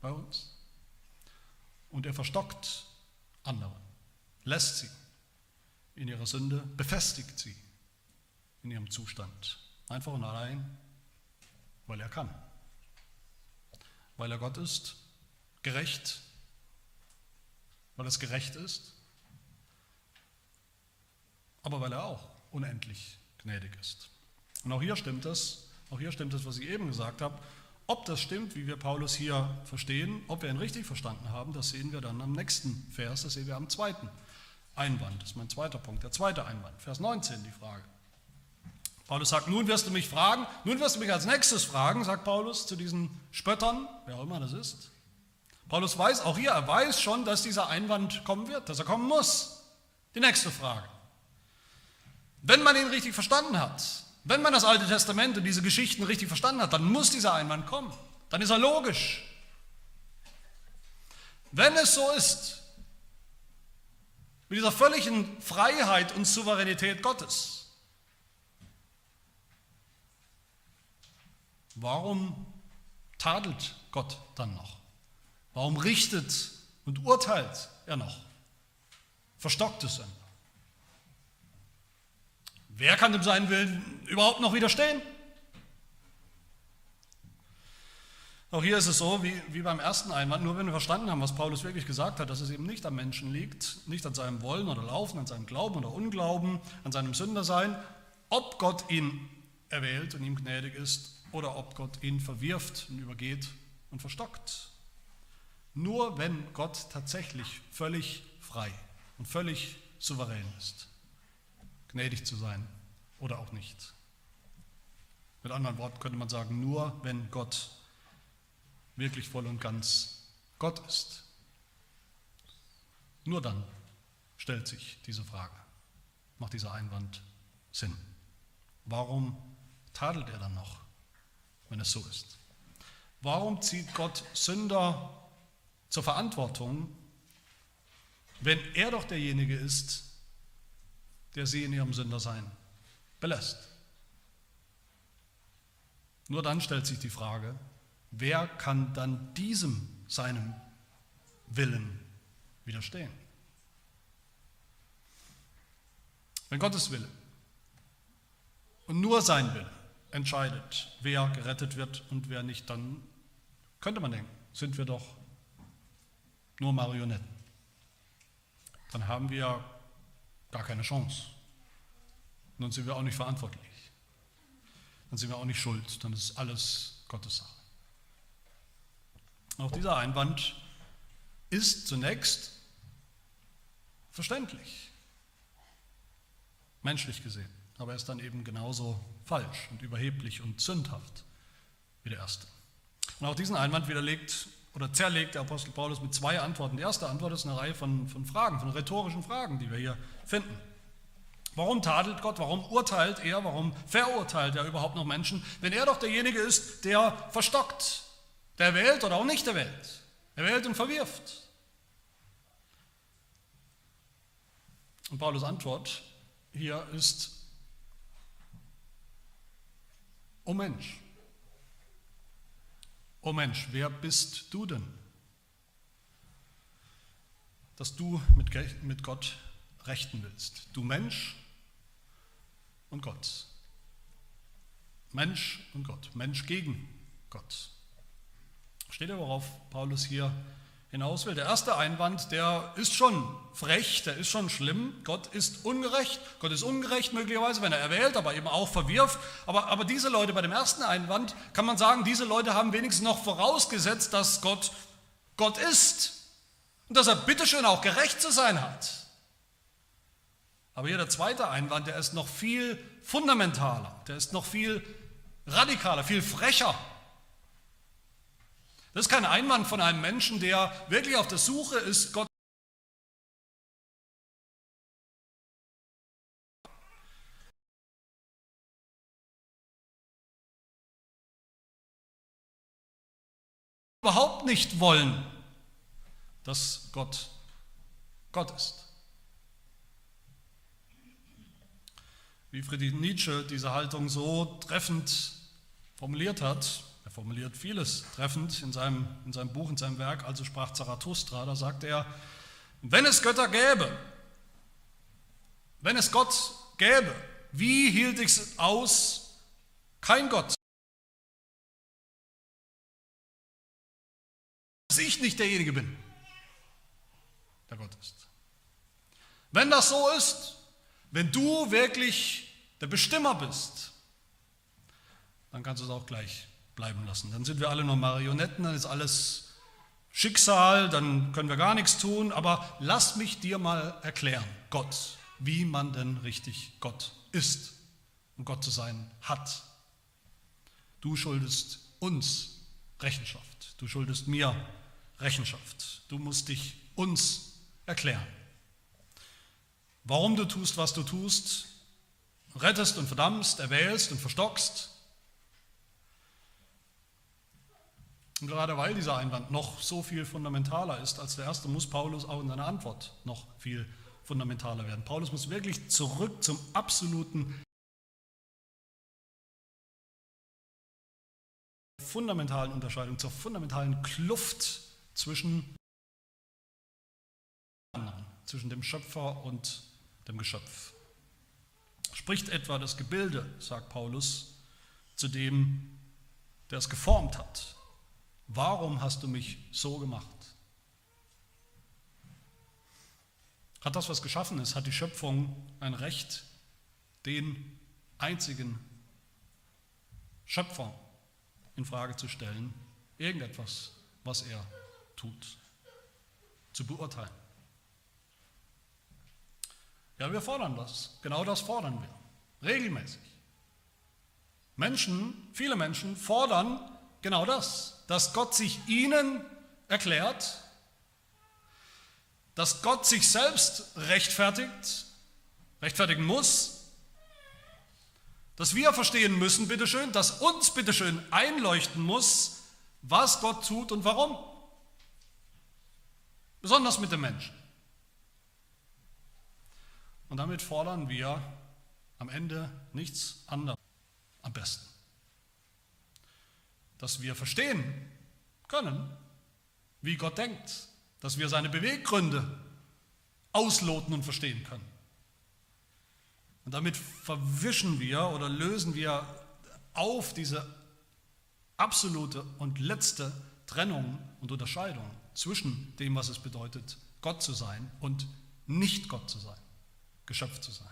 bei uns. Und er verstockt andere, lässt sie in ihrer Sünde, befestigt sie in ihrem Zustand. Einfach und allein, weil er kann. Weil er Gott ist, gerecht, weil es gerecht ist aber weil er auch unendlich gnädig ist. Und auch hier stimmt es, auch hier stimmt es, was ich eben gesagt habe. Ob das stimmt, wie wir Paulus hier verstehen, ob wir ihn richtig verstanden haben, das sehen wir dann am nächsten Vers, das sehen wir am zweiten Einwand. Das ist mein zweiter Punkt, der zweite Einwand, Vers 19 die Frage. Paulus sagt, nun wirst du mich fragen, nun wirst du mich als nächstes fragen, sagt Paulus zu diesen Spöttern, wer auch immer das ist. Paulus weiß, auch hier, er weiß schon, dass dieser Einwand kommen wird, dass er kommen muss. Die nächste Frage. Wenn man ihn richtig verstanden hat, wenn man das Alte Testament und diese Geschichten richtig verstanden hat, dann muss dieser Einwand kommen. Dann ist er logisch. Wenn es so ist, mit dieser völligen Freiheit und Souveränität Gottes, warum tadelt Gott dann noch? Warum richtet und urteilt er noch? Verstockt es Sünden. Wer kann dem seinen Willen überhaupt noch widerstehen? Auch hier ist es so, wie, wie beim ersten Einwand, nur wenn wir verstanden haben, was Paulus wirklich gesagt hat, dass es eben nicht am Menschen liegt, nicht an seinem Wollen oder Laufen, an seinem Glauben oder Unglauben, an seinem Sündersein, ob Gott ihn erwählt und ihm gnädig ist oder ob Gott ihn verwirft und übergeht und verstockt. Nur wenn Gott tatsächlich völlig frei und völlig souverän ist, gnädig zu sein oder auch nicht. Mit anderen Worten könnte man sagen, nur wenn Gott wirklich voll und ganz Gott ist, nur dann stellt sich diese Frage, macht dieser Einwand Sinn. Warum tadelt er dann noch? wenn es so ist? Warum zieht Gott Sünder zur Verantwortung, wenn er doch derjenige ist, der sie in ihrem Sündersein belässt? Nur dann stellt sich die Frage, wer kann dann diesem seinem Willen widerstehen? Wenn Gottes Wille und nur sein Wille entscheidet, wer gerettet wird und wer nicht, dann könnte man denken, sind wir doch nur Marionetten. Dann haben wir gar keine Chance. Und dann sind wir auch nicht verantwortlich. Dann sind wir auch nicht schuld. Dann ist alles Gottes Sache. Auch dieser Einwand ist zunächst verständlich, menschlich gesehen. Aber er ist dann eben genauso falsch und überheblich und sündhaft wie der erste. Und auch diesen Einwand widerlegt oder zerlegt der Apostel Paulus mit zwei Antworten. Die erste Antwort ist eine Reihe von, von Fragen, von rhetorischen Fragen, die wir hier finden. Warum tadelt Gott? Warum urteilt er? Warum verurteilt er überhaupt noch Menschen, wenn er doch derjenige ist, der verstockt, der wählt oder auch nicht der wählt? Er wählt und verwirft. Und Paulus Antwort hier ist, O Mensch, O Mensch, wer bist du denn, dass du mit, mit Gott rechten willst? Du Mensch und Gott. Mensch und Gott. Mensch gegen Gott. Steht ihr, worauf Paulus hier hinaus will. Der erste Einwand, der ist schon frech, der ist schon schlimm. Gott ist ungerecht. Gott ist ungerecht möglicherweise, wenn er erwählt, aber eben auch verwirft. Aber, aber diese Leute bei dem ersten Einwand, kann man sagen, diese Leute haben wenigstens noch vorausgesetzt, dass Gott Gott ist. Und dass er bitteschön auch gerecht zu sein hat. Aber hier der zweite Einwand, der ist noch viel fundamentaler, der ist noch viel radikaler, viel frecher. Das ist kein Einwand von einem Menschen, der wirklich auf der Suche ist, Gott überhaupt nicht wollen, dass Gott Gott ist. Wie Friedrich Nietzsche diese Haltung so treffend formuliert hat, er formuliert vieles treffend in seinem, in seinem Buch, in seinem Werk, also sprach Zarathustra, da sagt er, wenn es Götter gäbe, wenn es Gott gäbe, wie hielt ich es aus, kein Gott, dass ich nicht derjenige bin, der Gott ist. Wenn das so ist, wenn du wirklich der Bestimmer bist, dann kannst du es auch gleich bleiben lassen. Dann sind wir alle nur Marionetten, dann ist alles Schicksal, dann können wir gar nichts tun. Aber lass mich dir mal erklären, Gott, wie man denn richtig Gott ist und Gott zu sein hat. Du schuldest uns Rechenschaft. Du schuldest mir Rechenschaft. Du musst dich uns erklären. Warum du tust, was du tust, rettest und verdammst, erwählst und verstockst, Und gerade weil dieser Einwand noch so viel fundamentaler ist als der erste, muss Paulus auch in seiner Antwort noch viel fundamentaler werden. Paulus muss wirklich zurück zum absoluten fundamentalen Unterscheidung, zur fundamentalen Kluft zwischen zwischen dem Schöpfer und dem Geschöpf. Spricht etwa das Gebilde, sagt Paulus, zu dem, der es geformt hat, Warum hast du mich so gemacht? Hat das, was geschaffen ist, hat die Schöpfung ein Recht, den einzigen Schöpfer in Frage zu stellen, irgendetwas, was er tut, zu beurteilen? Ja, wir fordern das. Genau das fordern wir. Regelmäßig. Menschen, viele Menschen fordern genau das dass Gott sich ihnen erklärt, dass Gott sich selbst rechtfertigt, rechtfertigen muss, dass wir verstehen müssen, bitteschön, dass uns bitteschön einleuchten muss, was Gott tut und warum. Besonders mit dem Menschen. Und damit fordern wir am Ende nichts anderes am besten. Dass wir verstehen können, wie Gott denkt, dass wir seine Beweggründe ausloten und verstehen können. Und damit verwischen wir oder lösen wir auf diese absolute und letzte Trennung und Unterscheidung zwischen dem, was es bedeutet, Gott zu sein und nicht Gott zu sein, Geschöpf zu sein.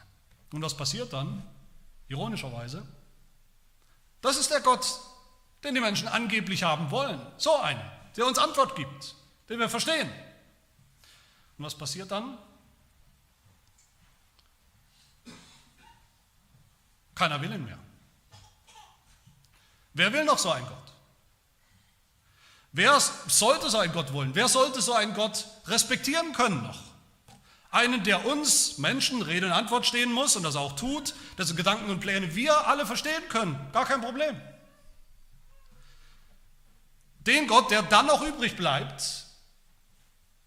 Und was passiert dann? Ironischerweise, das ist der Gott, den die Menschen angeblich haben wollen. So einen, der uns Antwort gibt, den wir verstehen. Und was passiert dann? Keiner will ihn mehr. Wer will noch so einen Gott? Wer sollte so einen Gott wollen? Wer sollte so einen Gott respektieren können noch? Einen, der uns Menschen Rede und Antwort stehen muss und das auch tut, dessen Gedanken und Pläne wir alle verstehen können. Gar kein Problem. Den Gott, der dann noch übrig bleibt,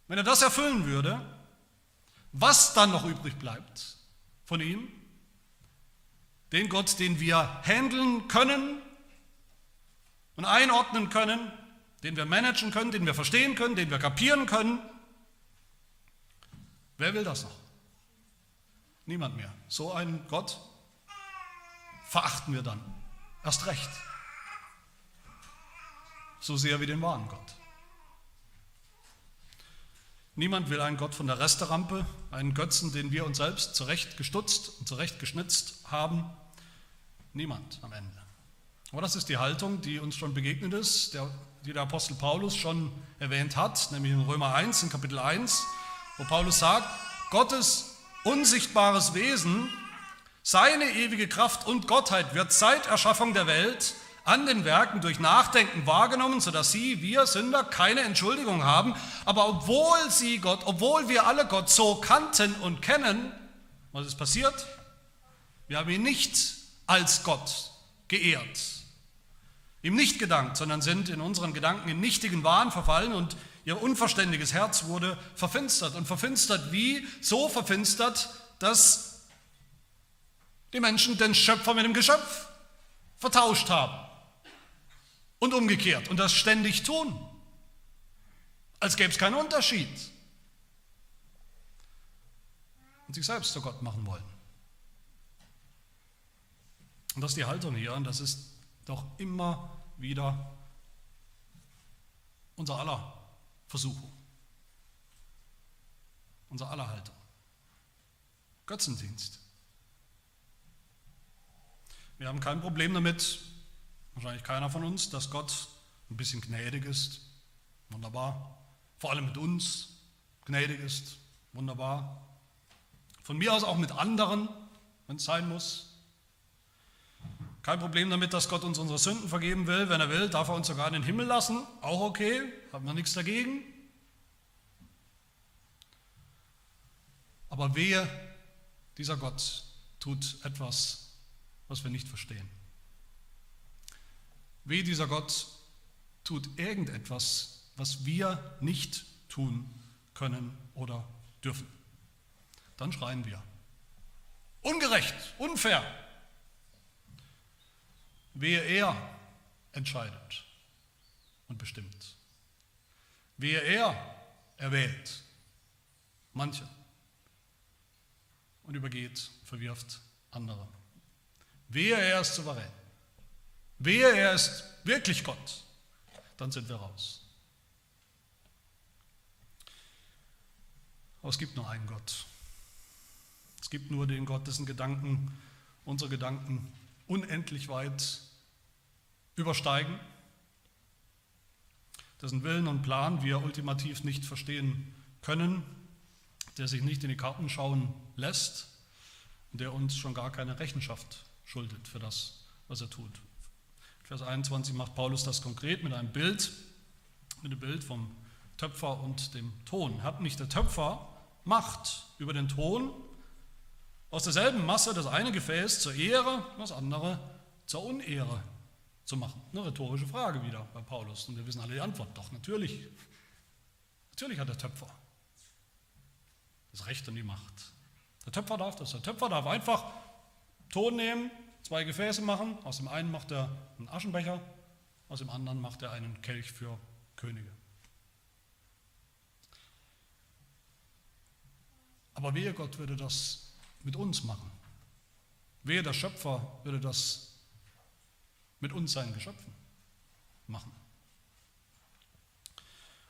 wenn er das erfüllen würde, was dann noch übrig bleibt von ihm, den Gott, den wir handeln können und einordnen können, den wir managen können, den wir verstehen können, den wir kapieren können, Wer will das noch? Niemand mehr. So einen Gott verachten wir dann. Erst recht. So sehr wie den wahren Gott. Niemand will einen Gott von der Resterampe, einen Götzen, den wir uns selbst zurecht gestutzt und zurecht geschnitzt haben. Niemand am Ende. Aber das ist die Haltung, die uns schon begegnet ist, der, die der Apostel Paulus schon erwähnt hat, nämlich in Römer 1, in Kapitel 1 wo Paulus sagt, Gottes unsichtbares Wesen, seine ewige Kraft und Gottheit wird seit Erschaffung der Welt an den Werken durch Nachdenken wahrgenommen, sodass sie, wir Sünder, keine Entschuldigung haben. Aber obwohl sie Gott, obwohl wir alle Gott so kannten und kennen, was ist passiert? Wir haben ihn nicht als Gott geehrt, ihm nicht gedankt, sondern sind in unseren Gedanken in nichtigen Wahn verfallen und Ihr unverständiges Herz wurde verfinstert und verfinstert wie? So verfinstert, dass die Menschen den Schöpfer mit dem Geschöpf vertauscht haben. Und umgekehrt. Und das ständig tun. Als gäbe es keinen Unterschied. Und sich selbst zu Gott machen wollen. Und das ist die Haltung hier. Und das ist doch immer wieder unser aller Versuchung. Unser aller Haltung. Götzendienst. Wir haben kein Problem damit, wahrscheinlich keiner von uns, dass Gott ein bisschen gnädig ist. Wunderbar. Vor allem mit uns gnädig ist. Wunderbar. Von mir aus auch mit anderen, wenn es sein muss. Kein Problem damit, dass Gott uns unsere Sünden vergeben will. Wenn er will, darf er uns sogar in den Himmel lassen. Auch okay, haben wir nichts dagegen. Aber wehe, dieser Gott tut etwas, was wir nicht verstehen. Wehe, dieser Gott tut irgendetwas, was wir nicht tun können oder dürfen. Dann schreien wir. Ungerecht, unfair, Wehe er entscheidet und bestimmt. Wehe er erwählt manche und übergeht, verwirft andere. Wehe er ist souverän. Wehe er ist wirklich Gott. Dann sind wir raus. Aber es gibt nur einen Gott. Es gibt nur den Gott, dessen Gedanken unsere Gedanken unendlich weit übersteigen, dessen Willen und Plan wir ultimativ nicht verstehen können, der sich nicht in die Karten schauen lässt und der uns schon gar keine Rechenschaft schuldet für das, was er tut. Vers 21 macht Paulus das konkret mit einem Bild, mit dem Bild vom Töpfer und dem Ton. Hat nicht der Töpfer Macht über den Ton, aus derselben Masse das eine Gefäß zur Ehre, das andere zur Unehre zu machen? Eine rhetorische Frage wieder bei Paulus. Und wir wissen alle die Antwort. Doch, natürlich. Natürlich hat der Töpfer das Recht und die Macht. Der Töpfer darf das. Der Töpfer darf einfach Ton nehmen, zwei Gefäße machen. Aus dem einen macht er einen Aschenbecher, aus dem anderen macht er einen Kelch für Könige. Aber wehe Gott würde das mit uns machen. Wehe der Schöpfer würde das mit uns seinen Geschöpfen machen.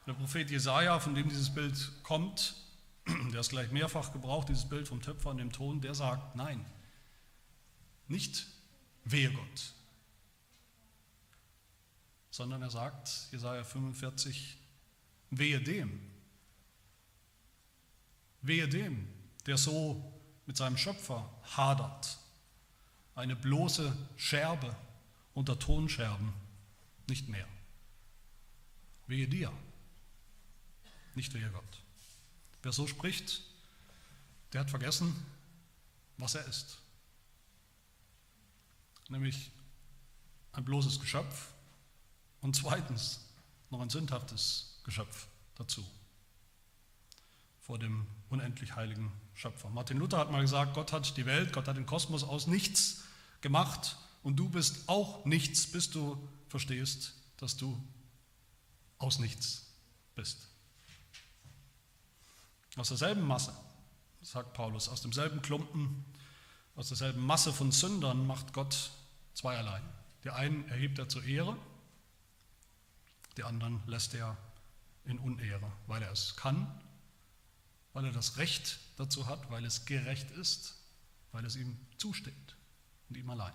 Der Prophet Jesaja, von dem dieses Bild kommt, <clears throat> der es gleich mehrfach gebraucht, dieses Bild vom Töpfer und dem Ton, der sagt: Nein, nicht wehe Gott, sondern er sagt, Jesaja 45, wehe dem, wehe dem, der so mit seinem Schöpfer hadert, eine bloße Scherbe unter Tonscherben, nicht mehr. Wehe dir, nicht wehe Gott. Wer so spricht, der hat vergessen, was er ist. Nämlich ein bloßes Geschöpf und zweitens noch ein sündhaftes Geschöpf dazu vor dem unendlich heiligen Schöpfer. Martin Luther hat mal gesagt, Gott hat die Welt, Gott hat den Kosmos aus nichts gemacht und du bist auch nichts, bis du verstehst, dass du aus nichts bist. Aus derselben Masse, sagt Paulus, aus demselben Klumpen, aus derselben Masse von Sündern macht Gott zweierlei. Die einen erhebt er zur Ehre, die anderen lässt er in Unehre, weil er es kann, weil er das Recht dazu hat, weil es gerecht ist, weil es ihm zusteht und ihm allein.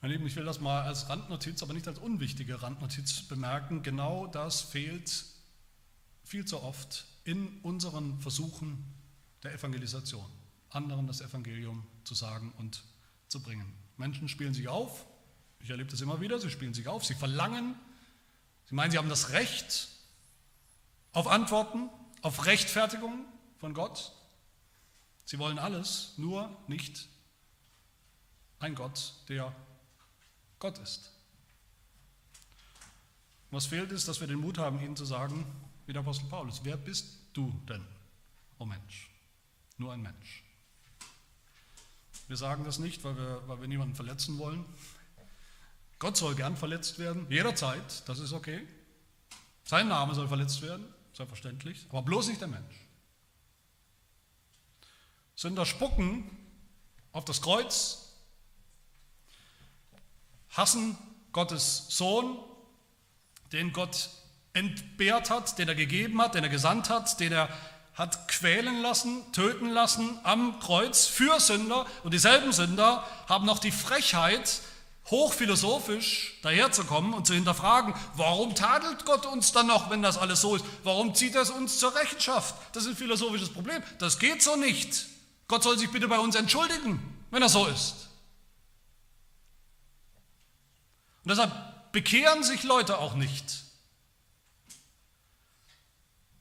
Meine Lieben, ich will das mal als Randnotiz, aber nicht als unwichtige Randnotiz bemerken. Genau das fehlt viel zu oft in unseren Versuchen der Evangelisation, anderen das Evangelium zu sagen und zu bringen. Menschen spielen sich auf, ich erlebe das immer wieder, sie spielen sich auf, sie verlangen, sie meinen, sie haben das Recht auf Antworten, auf Rechtfertigung von Gott. Sie wollen alles, nur nicht ein Gott, der Gott ist. Was fehlt ist, dass wir den Mut haben, ihnen zu sagen, wie der Apostel Paulus, wer bist du denn, o oh Mensch? Nur ein Mensch. Wir sagen das nicht, weil wir, weil wir niemanden verletzen wollen. Gott soll gern verletzt werden, jederzeit, das ist okay. Sein Name soll verletzt werden, selbstverständlich, aber bloß nicht der Mensch. Sünder spucken auf das Kreuz, hassen Gottes Sohn, den Gott entbehrt hat, den er gegeben hat, den er gesandt hat, den er hat quälen lassen, töten lassen am Kreuz für Sünder. Und dieselben Sünder haben noch die Frechheit, hochphilosophisch daherzukommen und zu hinterfragen, warum tadelt Gott uns dann noch, wenn das alles so ist? Warum zieht er es uns zur Rechenschaft? Das ist ein philosophisches Problem. Das geht so nicht. Gott soll sich bitte bei uns entschuldigen, wenn er so ist. Und deshalb bekehren sich Leute auch nicht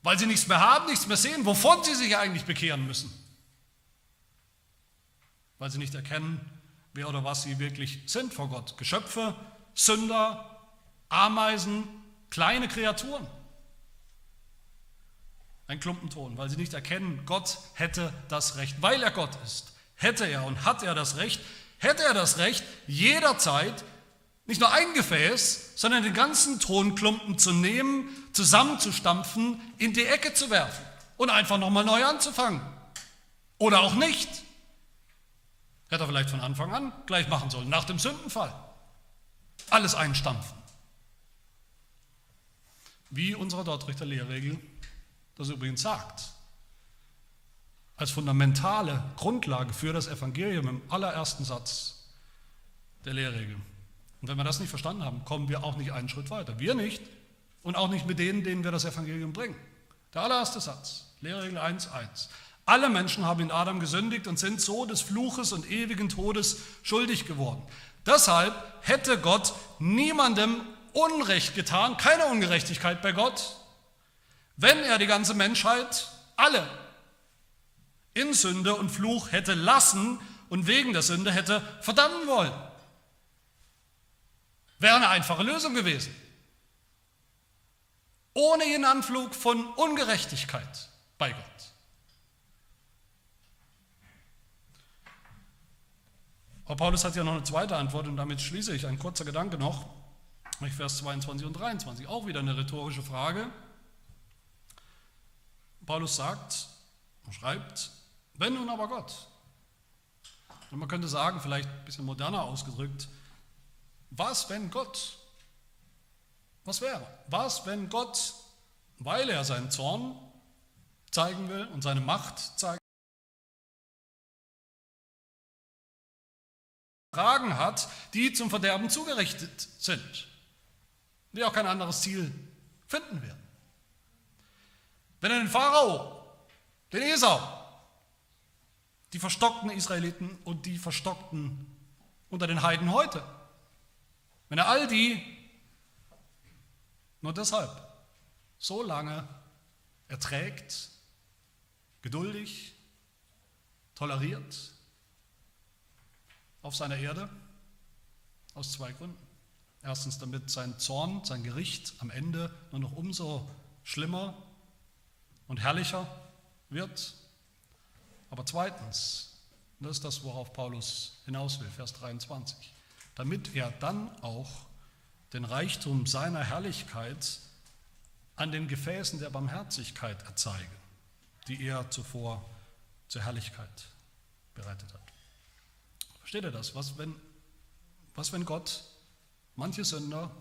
weil sie nichts mehr haben, nichts mehr sehen, wovon sie sich eigentlich bekehren müssen. Weil sie nicht erkennen, wer oder was sie wirklich sind vor Gott. Geschöpfe, Sünder, Ameisen, kleine Kreaturen. Ein Klumpenton, weil sie nicht erkennen, Gott hätte das Recht, weil er Gott ist. Hätte er und hat er das Recht, hätte er das Recht, jederzeit nicht nur ein Gefäß, sondern den ganzen Tonklumpen zu nehmen, zusammenzustampfen, in die Ecke zu werfen und einfach nochmal neu anzufangen. Oder auch nicht. Hätte er vielleicht von Anfang an gleich machen sollen, nach dem Sündenfall. Alles einstampfen. Wie unsere Dortrichter Lehrregel das übrigens sagt. Als fundamentale Grundlage für das Evangelium im allerersten Satz der Lehrregel. Und wenn wir das nicht verstanden haben, kommen wir auch nicht einen Schritt weiter. Wir nicht und auch nicht mit denen, denen wir das Evangelium bringen. Der allererste Satz, Lehrregel 1.1. Alle Menschen haben in Adam gesündigt und sind so des Fluches und ewigen Todes schuldig geworden. Deshalb hätte Gott niemandem Unrecht getan, keine Ungerechtigkeit bei Gott, wenn er die ganze Menschheit, alle, in Sünde und Fluch hätte lassen und wegen der Sünde hätte verdammen wollen. Wäre eine einfache Lösung gewesen. Ohne jeden Anflug von Ungerechtigkeit bei Gott. Aber Paulus hat ja noch eine zweite Antwort und damit schließe ich. Ein kurzer Gedanke noch. Vers 22 und 23. Auch wieder eine rhetorische Frage. Paulus sagt, schreibt, wenn nun aber Gott. Und man könnte sagen, vielleicht ein bisschen moderner ausgedrückt, was wenn Gott? Was wäre? Was wenn Gott, weil er seinen Zorn zeigen will und seine Macht zeigen Fragen hat, die zum Verderben zugerichtet sind, die auch kein anderes Ziel finden werden. Wenn er den Pharao, den Esau, die verstockten Israeliten und die verstockten unter den Heiden heute, wenn er all die nur deshalb so lange erträgt, geduldig, toleriert auf seiner Erde, aus zwei Gründen. Erstens, damit sein Zorn, sein Gericht am Ende nur noch umso schlimmer und herrlicher wird. Aber zweitens, das ist das, worauf Paulus hinaus will, Vers 23, damit er dann auch den Reichtum seiner Herrlichkeit an den Gefäßen der Barmherzigkeit erzeige, die er zuvor zur Herrlichkeit bereitet hat. Versteht ihr das? Was wenn, was, wenn Gott manche Sünder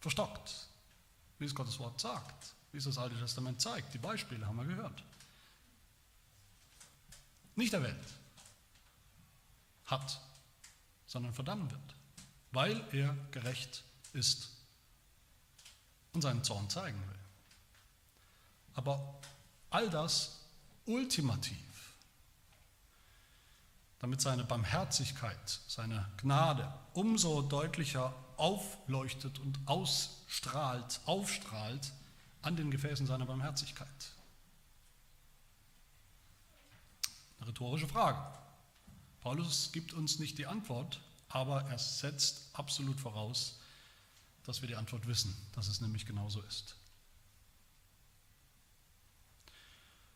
verstockt, wie es Gottes Wort sagt? wie es das Alte Testament zeigt. Die Beispiele haben wir gehört. Nicht Welt hat, sondern verdammen wird, weil er gerecht ist und seinen Zorn zeigen will. Aber all das ultimativ, damit seine Barmherzigkeit, seine Gnade umso deutlicher aufleuchtet und ausstrahlt, aufstrahlt, an den Gefäßen seiner Barmherzigkeit? Eine rhetorische Frage. Paulus gibt uns nicht die Antwort, aber er setzt absolut voraus, dass wir die Antwort wissen, dass es nämlich genauso ist.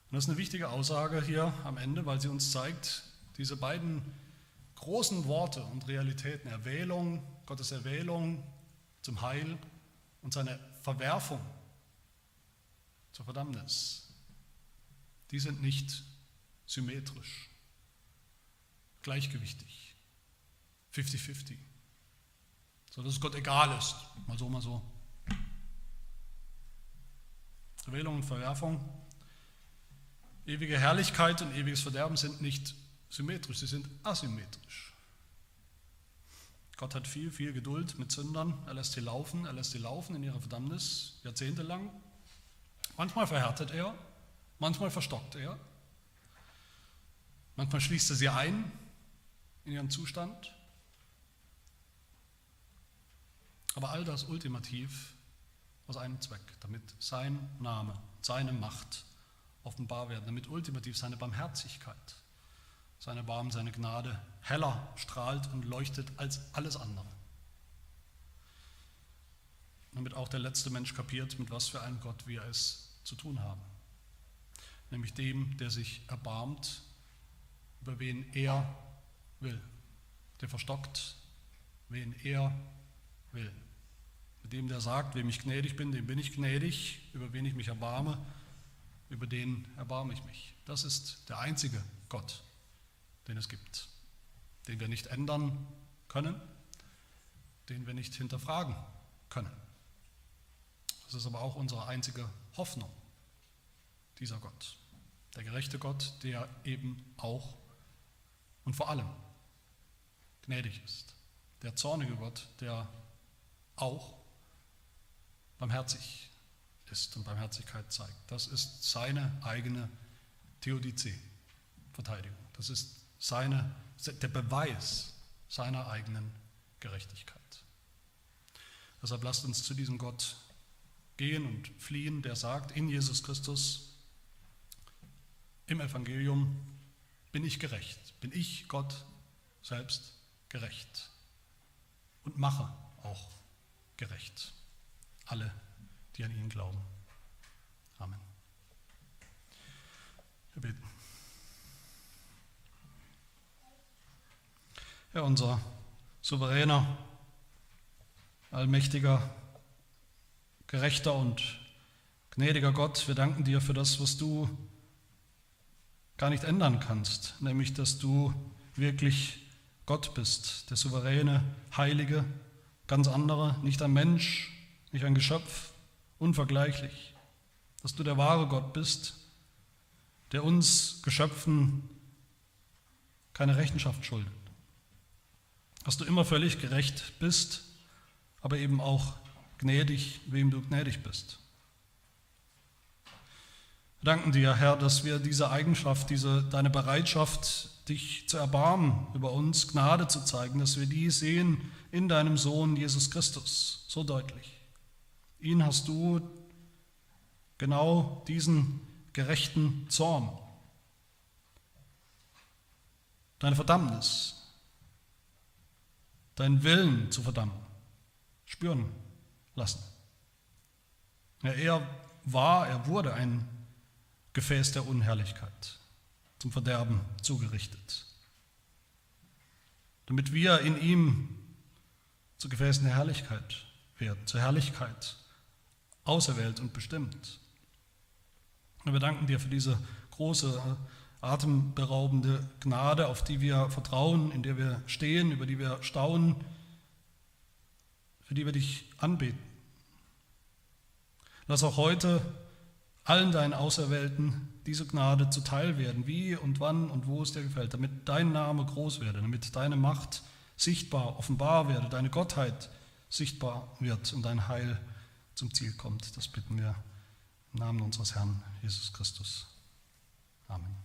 Und das ist eine wichtige Aussage hier am Ende, weil sie uns zeigt, diese beiden großen Worte und Realitäten, Erwählung, Gottes Erwählung zum Heil und seine Verwerfung zur Verdammnis, die sind nicht symmetrisch, gleichgewichtig, 50-50, so dass es Gott egal ist, mal so, mal so. Erwählung und Verwerfung, ewige Herrlichkeit und ewiges Verderben sind nicht symmetrisch, sie sind asymmetrisch. Gott hat viel, viel Geduld mit Sündern. Er lässt sie laufen, er lässt sie laufen in ihrer Verdammnis jahrzehntelang. Manchmal verhärtet er, manchmal verstockt er, manchmal schließt er sie ein in ihren Zustand. Aber all das ultimativ aus einem Zweck, damit sein Name, seine Macht offenbar werden, damit ultimativ seine Barmherzigkeit, seine Barm, seine Gnade heller strahlt und leuchtet als alles andere damit auch der letzte Mensch kapiert, mit was für einem Gott wir es zu tun haben. Nämlich dem, der sich erbarmt, über wen er will, der verstockt, wen er will. Dem, der sagt, wem ich gnädig bin, dem bin ich gnädig, über wen ich mich erbarme, über den erbarme ich mich. Das ist der einzige Gott, den es gibt, den wir nicht ändern können, den wir nicht hinterfragen können. Das ist aber auch unsere einzige Hoffnung, dieser Gott. Der gerechte Gott, der eben auch und vor allem gnädig ist. Der zornige Gott, der auch barmherzig ist und Barmherzigkeit zeigt. Das ist seine eigene Theodizee-Verteidigung. Das ist seine, der Beweis seiner eigenen Gerechtigkeit. Deshalb lasst uns zu diesem Gott gehen und fliehen, der sagt in Jesus Christus im Evangelium, bin ich gerecht, bin ich Gott selbst gerecht und mache auch gerecht alle, die an ihn glauben. Amen. Wir beten. Herr, unser souveräner, allmächtiger, gerechter und gnädiger Gott, wir danken dir für das, was du gar nicht ändern kannst, nämlich dass du wirklich Gott bist, der souveräne, heilige, ganz andere, nicht ein Mensch, nicht ein Geschöpf, unvergleichlich, dass du der wahre Gott bist, der uns Geschöpfen keine Rechenschaft schuldet dass du immer völlig gerecht bist, aber eben auch gnädig, wem du gnädig bist. Wir danken dir, Herr, dass wir diese Eigenschaft, diese, deine Bereitschaft, dich zu erbarmen über uns, Gnade zu zeigen, dass wir die sehen in deinem Sohn Jesus Christus, so deutlich. Ihn hast du genau diesen gerechten Zorn, deine Verdammnis. Deinen Willen zu verdammen, spüren lassen. Ja, er war, er wurde ein Gefäß der Unherrlichkeit, zum Verderben zugerichtet, damit wir in ihm zu Gefäßen der Herrlichkeit werden, zur Herrlichkeit auserwählt und bestimmt. Und wir danken dir für diese große atemberaubende Gnade, auf die wir vertrauen, in der wir stehen, über die wir staunen, für die wir dich anbeten. Lass auch heute allen deinen Auserwählten diese Gnade zuteil werden, wie und wann und wo es dir gefällt, damit dein Name groß werde, damit deine Macht sichtbar, offenbar werde, deine Gottheit sichtbar wird und dein Heil zum Ziel kommt. Das bitten wir im Namen unseres Herrn Jesus Christus. Amen.